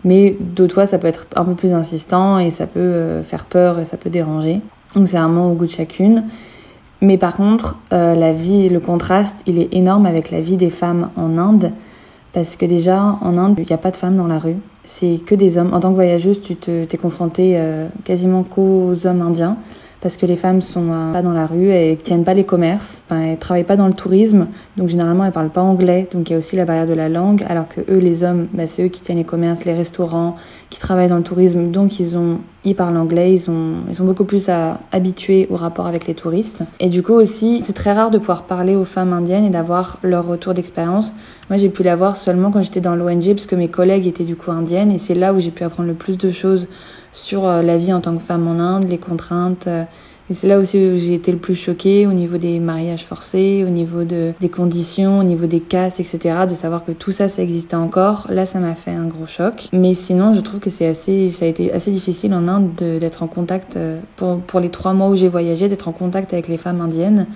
Mais d'autres fois, ça peut être un peu plus insistant et ça peut faire peur et ça peut déranger. Donc c'est vraiment au goût de chacune. Mais par contre, la vie, le contraste, il est énorme avec la vie des femmes en Inde. Parce que déjà, en Inde, il n'y a pas de femmes dans la rue. C'est que des hommes. En tant que voyageuse, tu t'es confrontée quasiment qu'aux hommes indiens parce que les femmes sont euh, pas dans la rue, elles tiennent pas les commerces, enfin, elles travaillent pas dans le tourisme, donc généralement elles parlent pas anglais, donc il y a aussi la barrière de la langue, alors que eux, les hommes, bah, c'est eux qui tiennent les commerces, les restaurants, qui travaillent dans le tourisme, donc ils ont, ils parlent anglais, ils ont, ils sont beaucoup plus habitués au rapport avec les touristes. Et du coup aussi, c'est très rare de pouvoir parler aux femmes indiennes et d'avoir leur retour d'expérience. Moi, j'ai pu l'avoir seulement quand j'étais dans l'ONG, parce que mes collègues étaient du coup indiennes, et c'est là où j'ai pu apprendre le plus de choses sur euh, la vie en tant que femme en Inde, les contraintes. Et c'est là aussi où j'ai été le plus choquée au niveau des mariages forcés, au niveau de, des conditions, au niveau des castes, etc. De savoir que tout ça, ça existait encore. Là, ça m'a fait un gros choc. Mais sinon, je trouve que c'est assez, ça a été assez difficile en Inde d'être en contact, euh, pour, pour les trois mois où j'ai voyagé, d'être en contact avec les femmes indiennes.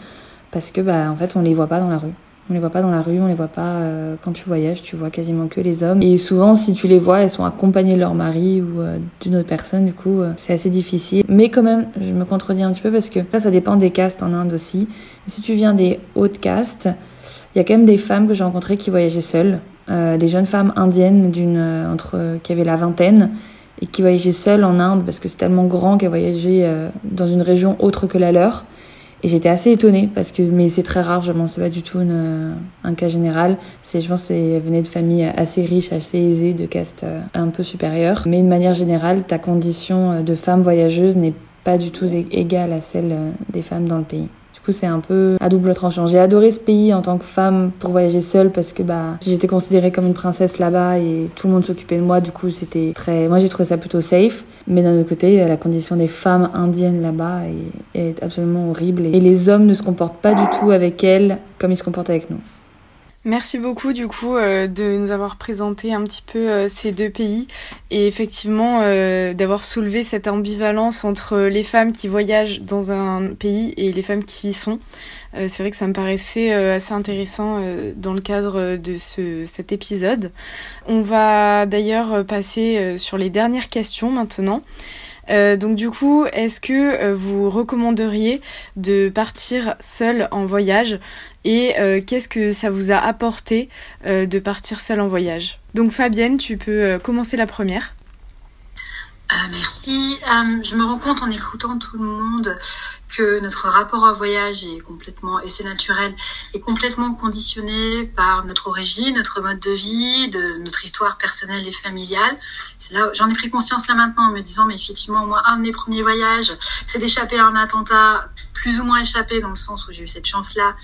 Parce que, bah, en fait, on les voit pas dans la rue. On les voit pas dans la rue, on les voit pas euh, quand tu voyages, tu vois quasiment que les hommes. Et souvent, si tu les vois, elles sont accompagnées de leur mari ou euh, d'une autre personne. Du coup, euh, c'est assez difficile. Mais quand même, je me contredis un petit peu parce que ça, ça dépend des castes en Inde aussi. si tu viens des hautes castes, il y a quand même des femmes que j'ai rencontrées qui voyageaient seules, des jeunes femmes indiennes d'une entre qui avaient la vingtaine et qui voyageaient seules en Inde parce que c'est tellement grand qu'elles voyageaient dans une région autre que la leur. Et j'étais assez étonnée parce que, mais c'est très rare, je m'en sais pas du tout un cas général. C'est, je pense, qu'elle venait de familles assez riches, assez aisées, de caste euh, un peu supérieure. Mais de manière générale, ta condition euh, de femme voyageuse n'est pas du tout égale à celle euh, des femmes dans le pays coup, c'est un peu à double tranchant. J'ai adoré ce pays en tant que femme pour voyager seule parce que bah, j'étais considérée comme une princesse là-bas et tout le monde s'occupait de moi. Du coup, c'était très. Moi, j'ai trouvé ça plutôt safe. Mais d'un autre côté, la condition des femmes indiennes là-bas est, est absolument horrible. Et les hommes ne se comportent pas du tout avec elles comme ils se comportent avec nous. Merci beaucoup du coup euh, de nous avoir présenté un petit peu euh, ces deux pays et effectivement euh, d'avoir soulevé cette ambivalence entre les femmes qui voyagent dans un pays et les femmes qui y sont. C'est vrai que ça me paraissait assez intéressant dans le cadre de ce, cet épisode. On va d'ailleurs passer sur les dernières questions maintenant. Donc du coup, est-ce que vous recommanderiez de partir seul en voyage? Et euh, qu'est-ce que ça vous a apporté de partir seul en voyage? Donc Fabienne, tu peux commencer la première. merci. je me rends compte en écoutant tout le monde que notre rapport au voyage est complètement, et c'est naturel, est complètement conditionné par notre origine, notre mode de vie, de notre histoire personnelle et familiale. Là, j'en ai pris conscience là maintenant en me disant, mais effectivement, moi, un de mes premiers voyages, c'est d'échapper à un attentat, plus ou moins échappé dans le sens où j'ai eu cette chance-là.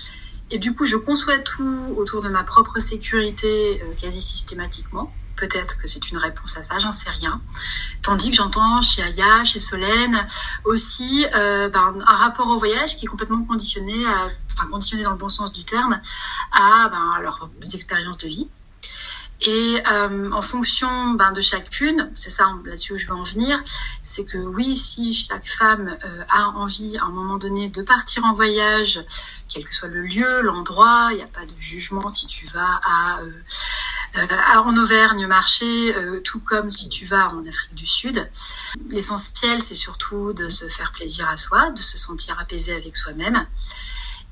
Et du coup, je conçois tout autour de ma propre sécurité euh, quasi systématiquement. Peut-être que c'est une réponse à ça, j'en sais rien. Tandis que j'entends chez Aya, chez Solène, aussi euh, ben, un rapport au voyage qui est complètement conditionné, enfin conditionné dans le bon sens du terme, à ben, leurs expériences de vie. Et euh, en fonction ben, de chacune, c'est ça là-dessus où je veux en venir, c'est que oui, si chaque femme euh, a envie à un moment donné de partir en voyage, quel que soit le lieu, l'endroit, il n'y a pas de jugement si tu vas à euh, en Auvergne marché, euh, tout comme si tu vas en Afrique du Sud. L'essentiel, c'est surtout de se faire plaisir à soi, de se sentir apaisé avec soi-même.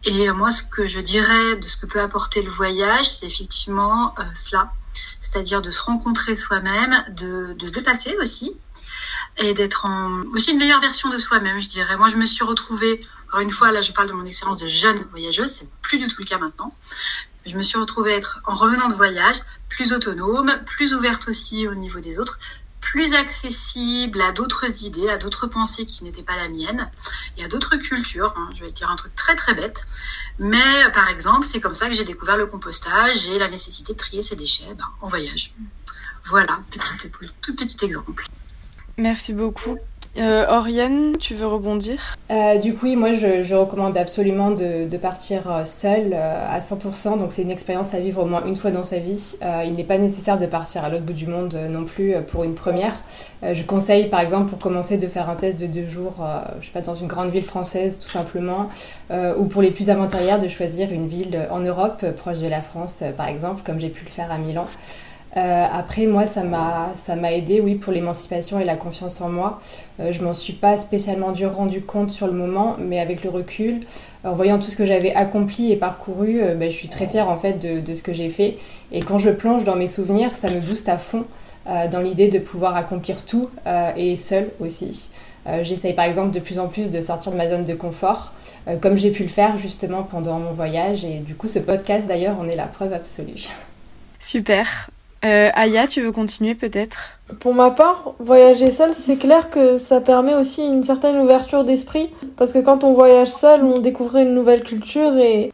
Et moi, ce que je dirais de ce que peut apporter le voyage, c'est effectivement euh, cela, c'est-à-dire de se rencontrer soi-même, de, de se dépasser aussi, et d'être en aussi une meilleure version de soi-même, je dirais. Moi, je me suis retrouvée, encore une fois, là, je parle de mon expérience de jeune voyageuse, c'est plus du tout le cas maintenant. Je me suis retrouvée être, en revenant de voyage, plus autonome, plus ouverte aussi au niveau des autres, plus accessible à d'autres idées, à d'autres pensées qui n'étaient pas la mienne et à d'autres cultures. Hein. Je vais dire un truc très très bête. Mais par exemple, c'est comme ça que j'ai découvert le compostage et la nécessité de trier ses déchets ben, en voyage. Voilà, tout petit exemple. Merci beaucoup. Euh, Oriane, tu veux rebondir? Euh, Du coup, oui, moi je, recommande absolument de, partir euh, seule euh, à 100%. Donc c'est une expérience à vivre au moins une fois dans sa vie. il n'est pas nécessaire de partir à l'autre bout du monde non plus pour une première. je conseille par exemple pour commencer de faire un test de deux jours, je sais pas, dans une grande ville française tout simplement. ou pour les plus aventurières de choisir une ville en Europe, proche de la France par exemple, comme j'ai pu le faire à Milan. Euh, après, moi, ça m'a, ça m'a aidé, oui, pour l'émancipation et la confiance en moi. Euh, je m'en suis pas spécialement dû rendu compte sur le moment, mais avec le recul, en voyant tout ce que j'avais accompli et parcouru, euh, ben, je suis très fière en fait de, ce que j'ai fait. Et quand je plonge dans mes souvenirs, ça me booste à fond euh, dans l'idée de pouvoir accomplir tout et seul aussi. J'essaye par exemple de plus en plus de sortir de ma zone de confort, comme j'ai pu le faire justement pendant mon voyage. Et du coup, ce podcast d'ailleurs en est la preuve absolue. Super. Euh, Aya, tu veux continuer peut-être? Pour ma part, voyager seul, c'est clair que ça permet aussi une certaine ouverture d'esprit. Parce que quand on voyage seul, on découvre une nouvelle culture et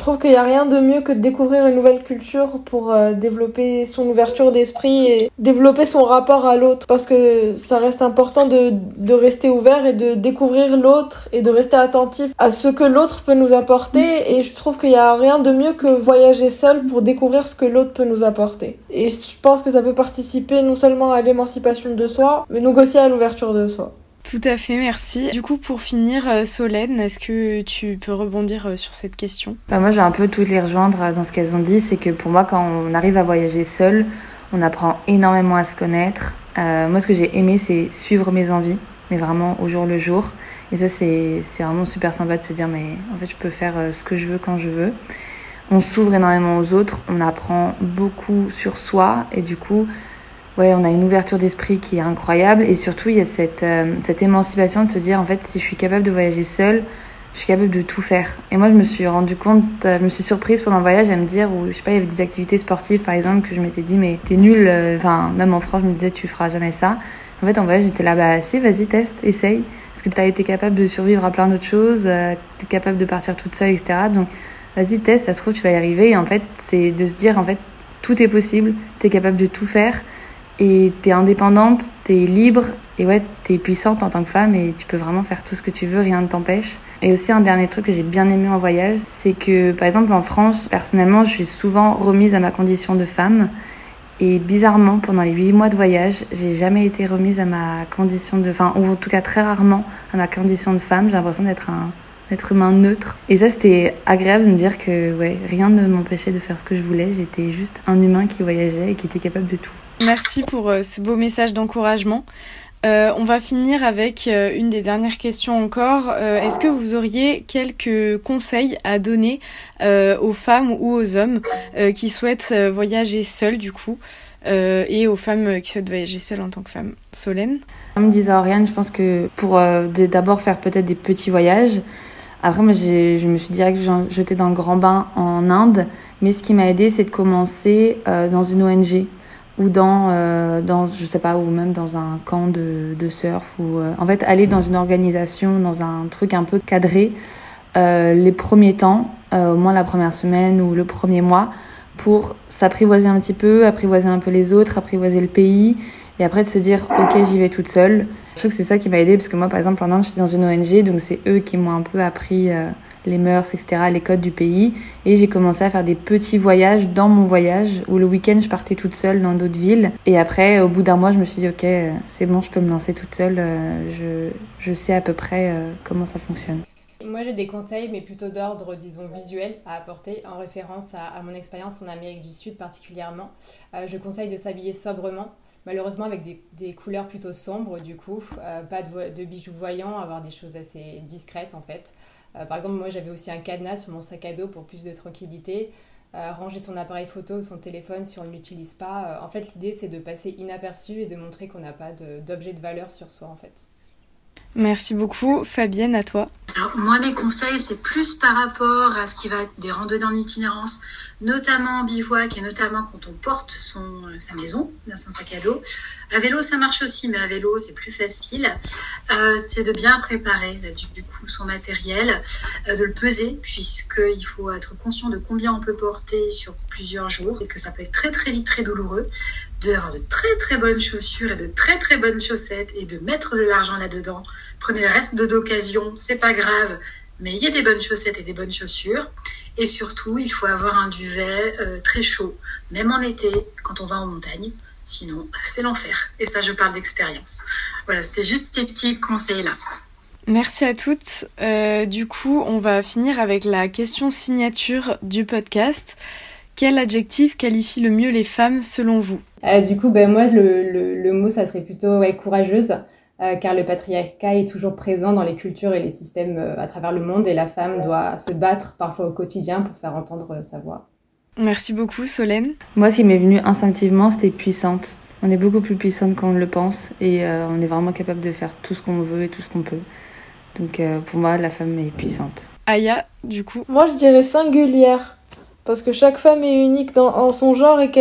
trouve qu'il n'y a rien de mieux que de découvrir une nouvelle culture pour euh, développer son ouverture d'esprit et développer son rapport à l'autre. Parce que ça reste important de, de rester ouvert et de découvrir l'autre et de rester attentif à ce que l'autre peut nous apporter. Et je trouve qu'il n'y a rien de mieux que voyager seul pour découvrir ce que l'autre peut nous apporter. Et je pense que ça peut participer non seulement à l'émancipation de soi, mais donc aussi à l'ouverture de soi. Tout à fait, merci. Du coup, pour finir, euh, Solène, est-ce que tu peux rebondir euh, sur cette question? Bah Moi, j'ai un peu toutes les rejoindre euh, dans ce qu'elles ont dit. C'est que pour moi, quand on arrive à voyager seul, on apprend énormément à se connaître. moi, ce que j'ai aimé, c'est suivre mes envies, mais vraiment au jour le jour. Et ça, c'est vraiment super sympa de se dire, mais en fait, je peux faire ce que je veux quand je veux. On s'ouvre énormément aux autres, on apprend beaucoup sur soi, et du coup, ouais, on a une ouverture d'esprit qui est incroyable et surtout il y a cette, euh, cette émancipation de se dire en fait si je suis capable de voyager seule, je suis capable de tout faire. Et moi je me suis rendu compte, euh, je me suis surprise pendant le voyage à me dire où je sais pas il y avait des activités sportives par exemple que je m'étais dit mais t'es nul, euh, enfin même en France je me disais tu feras jamais ça. En fait en voyage j'étais là bah si vas-y teste, essaye parce que t'as été capable de survivre à plein d'autres choses, t'es capable de partir toute seule etc. Donc vas-y teste, ça se trouve tu vas y arriver et en fait c'est de se dire en fait tout est possible, t'es capable de tout faire et t'es indépendante, t'es libre Et ouais, t'es puissante en tant que femme et tu peux vraiment faire tout ce que tu veux, rien ne t'empêche. Et aussi un dernier truc que j'ai bien aimé en voyage, c'est que par exemple en France, personnellement, je suis souvent remise à ma condition de femme. Et bizarrement, pendant les huit mois de voyage, j'ai jamais été remise à ma condition de, enfin, ou en tout cas très rarement à ma condition de femme. J'ai l'impression d'être un être humain neutre. Et ça, c'était agréable de me dire que ouais, rien ne m'empêchait de faire ce que je voulais. J'étais juste un humain qui voyageait et qui était capable de tout. Merci pour euh, ce beau message d'encouragement. Euh, on va finir avec euh, une des dernières questions encore. Est-ce que vous auriez quelques conseils à donner aux femmes ou aux hommes qui souhaitent voyager seuls du coup et aux femmes qui souhaitent voyager seules en tant que femmes Solène Comme disait Oriane, je pense que pour d'abord faire peut-être des petits voyages, après moi je me suis direct jetée dans le grand bain en Inde, mais ce qui m'a aidé c'est de commencer dans une ONG ou dans, euh, dans je sais pas, ou même dans un camp de, de surf, ou euh, en fait aller dans une organisation, dans un truc un peu cadré, euh, les premiers temps, euh, au moins la première semaine ou le premier mois, pour s'apprivoiser un petit peu, apprivoiser un peu les autres, apprivoiser le pays, et après de se dire ok j'y vais toute seule. Je trouve que c'est ça qui m'a aidé parce que moi par exemple pendant que j'étais dans une ONG, donc c'est eux qui m'ont un peu appris les mœurs, etc., les codes du pays. Et j'ai commencé à faire des petits voyages dans mon voyage, où le week-end, je partais toute seule dans d'autres villes. Et après, au bout d'un mois, je me suis dit, ok, c'est bon, je peux me lancer toute seule. Euh, je, je sais à peu près euh, comment ça fonctionne. Moi, j'ai des conseils, mais plutôt d'ordre, disons, visuel à apporter, en référence à, mon expérience en Amérique du Sud particulièrement. Euh, je conseille de s'habiller sobrement, malheureusement avec des, des, couleurs plutôt sombres, du coup, euh, pas de, bijoux voyants, avoir des choses assez discrètes, en fait. Euh, par exemple, moi, j'avais aussi un cadenas sur mon sac à dos pour plus de tranquillité. Euh, ranger son appareil photo ou son téléphone si on ne l'utilise pas. en fait, l'idée, c'est de passer inaperçu et de montrer qu'on n'a pas d'objet de, de valeur sur soi, en fait. Merci beaucoup. Fabienne, à toi. Alors, moi, mes conseils, c'est plus par rapport à ce qui va être des randonnées en itinérance, notamment en bivouac et notamment quand on porte son, sa maison, son sac à dos. À vélo, ça marche aussi, mais à vélo, c'est plus facile. Euh, c'est de bien préparer du, coup son matériel, euh, de le peser, puisqu'il faut être conscient de combien on peut porter sur plusieurs jours et que ça peut être très très vite très douloureux de avoir de très très bonnes chaussures et de très très bonnes chaussettes et de mettre de l'argent là-dedans. Prenez le reste d'occasion, c'est pas grave, mais il y a des bonnes chaussettes et des bonnes chaussures. Et surtout, il faut avoir un duvet euh, très chaud, même en été, quand on va en montagne. Sinon, c'est l'enfer. Et ça, je parle d'expérience. Voilà, c'était juste ces petits conseils-là. Merci à toutes. Euh, du coup, on va finir avec la question signature du podcast. Quel adjectif qualifie le mieux les femmes selon vous euh, Du coup, ben, moi, le, le, le, mot, ça serait plutôt ouais, courageuse, euh, car le patriarcat est toujours présent dans les cultures et les systèmes euh, à travers le monde, et la femme doit se battre parfois au quotidien pour faire entendre sa voix. Merci beaucoup, Solène. Moi, ce qui m'est venu instinctivement, c'était puissante. On est beaucoup plus puissante qu'on le pense, et euh, on est vraiment capable de faire tout ce qu'on veut et tout ce qu'on peut. Donc, pour moi, la femme est puissante. Aya, du coup Moi, je dirais singulière parce que chaque femme est unique en son genre et,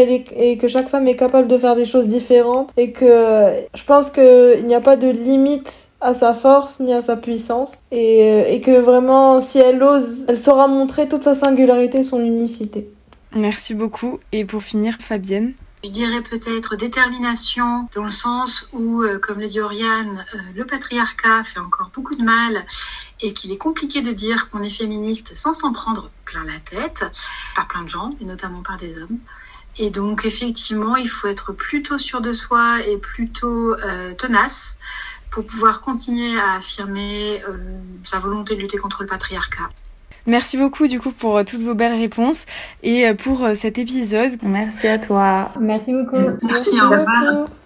que chaque femme est capable de faire des choses différentes et que je pense qu'il n'y a pas de limite à sa force ni à sa puissance et, et que vraiment si elle ose, elle saura montrer toute sa singularité, son unicité. Merci beaucoup et pour finir Fabienne? Je dirais peut-être détermination dans le sens où, euh, comme le dit Oriane, euh, le patriarcat fait encore beaucoup de mal et qu'il est compliqué de dire qu'on est féministe sans s'en prendre plein la tête par plein de gens et notamment par des hommes. Et donc effectivement, il faut être plutôt sûr de soi et plutôt euh, tenace pour pouvoir continuer à affirmer sa volonté de lutter contre le patriarcat. Merci beaucoup du coup pour toutes vos belles réponses et pour cet épisode. Merci à toi. Merci beaucoup. Merci, Merci au revoir.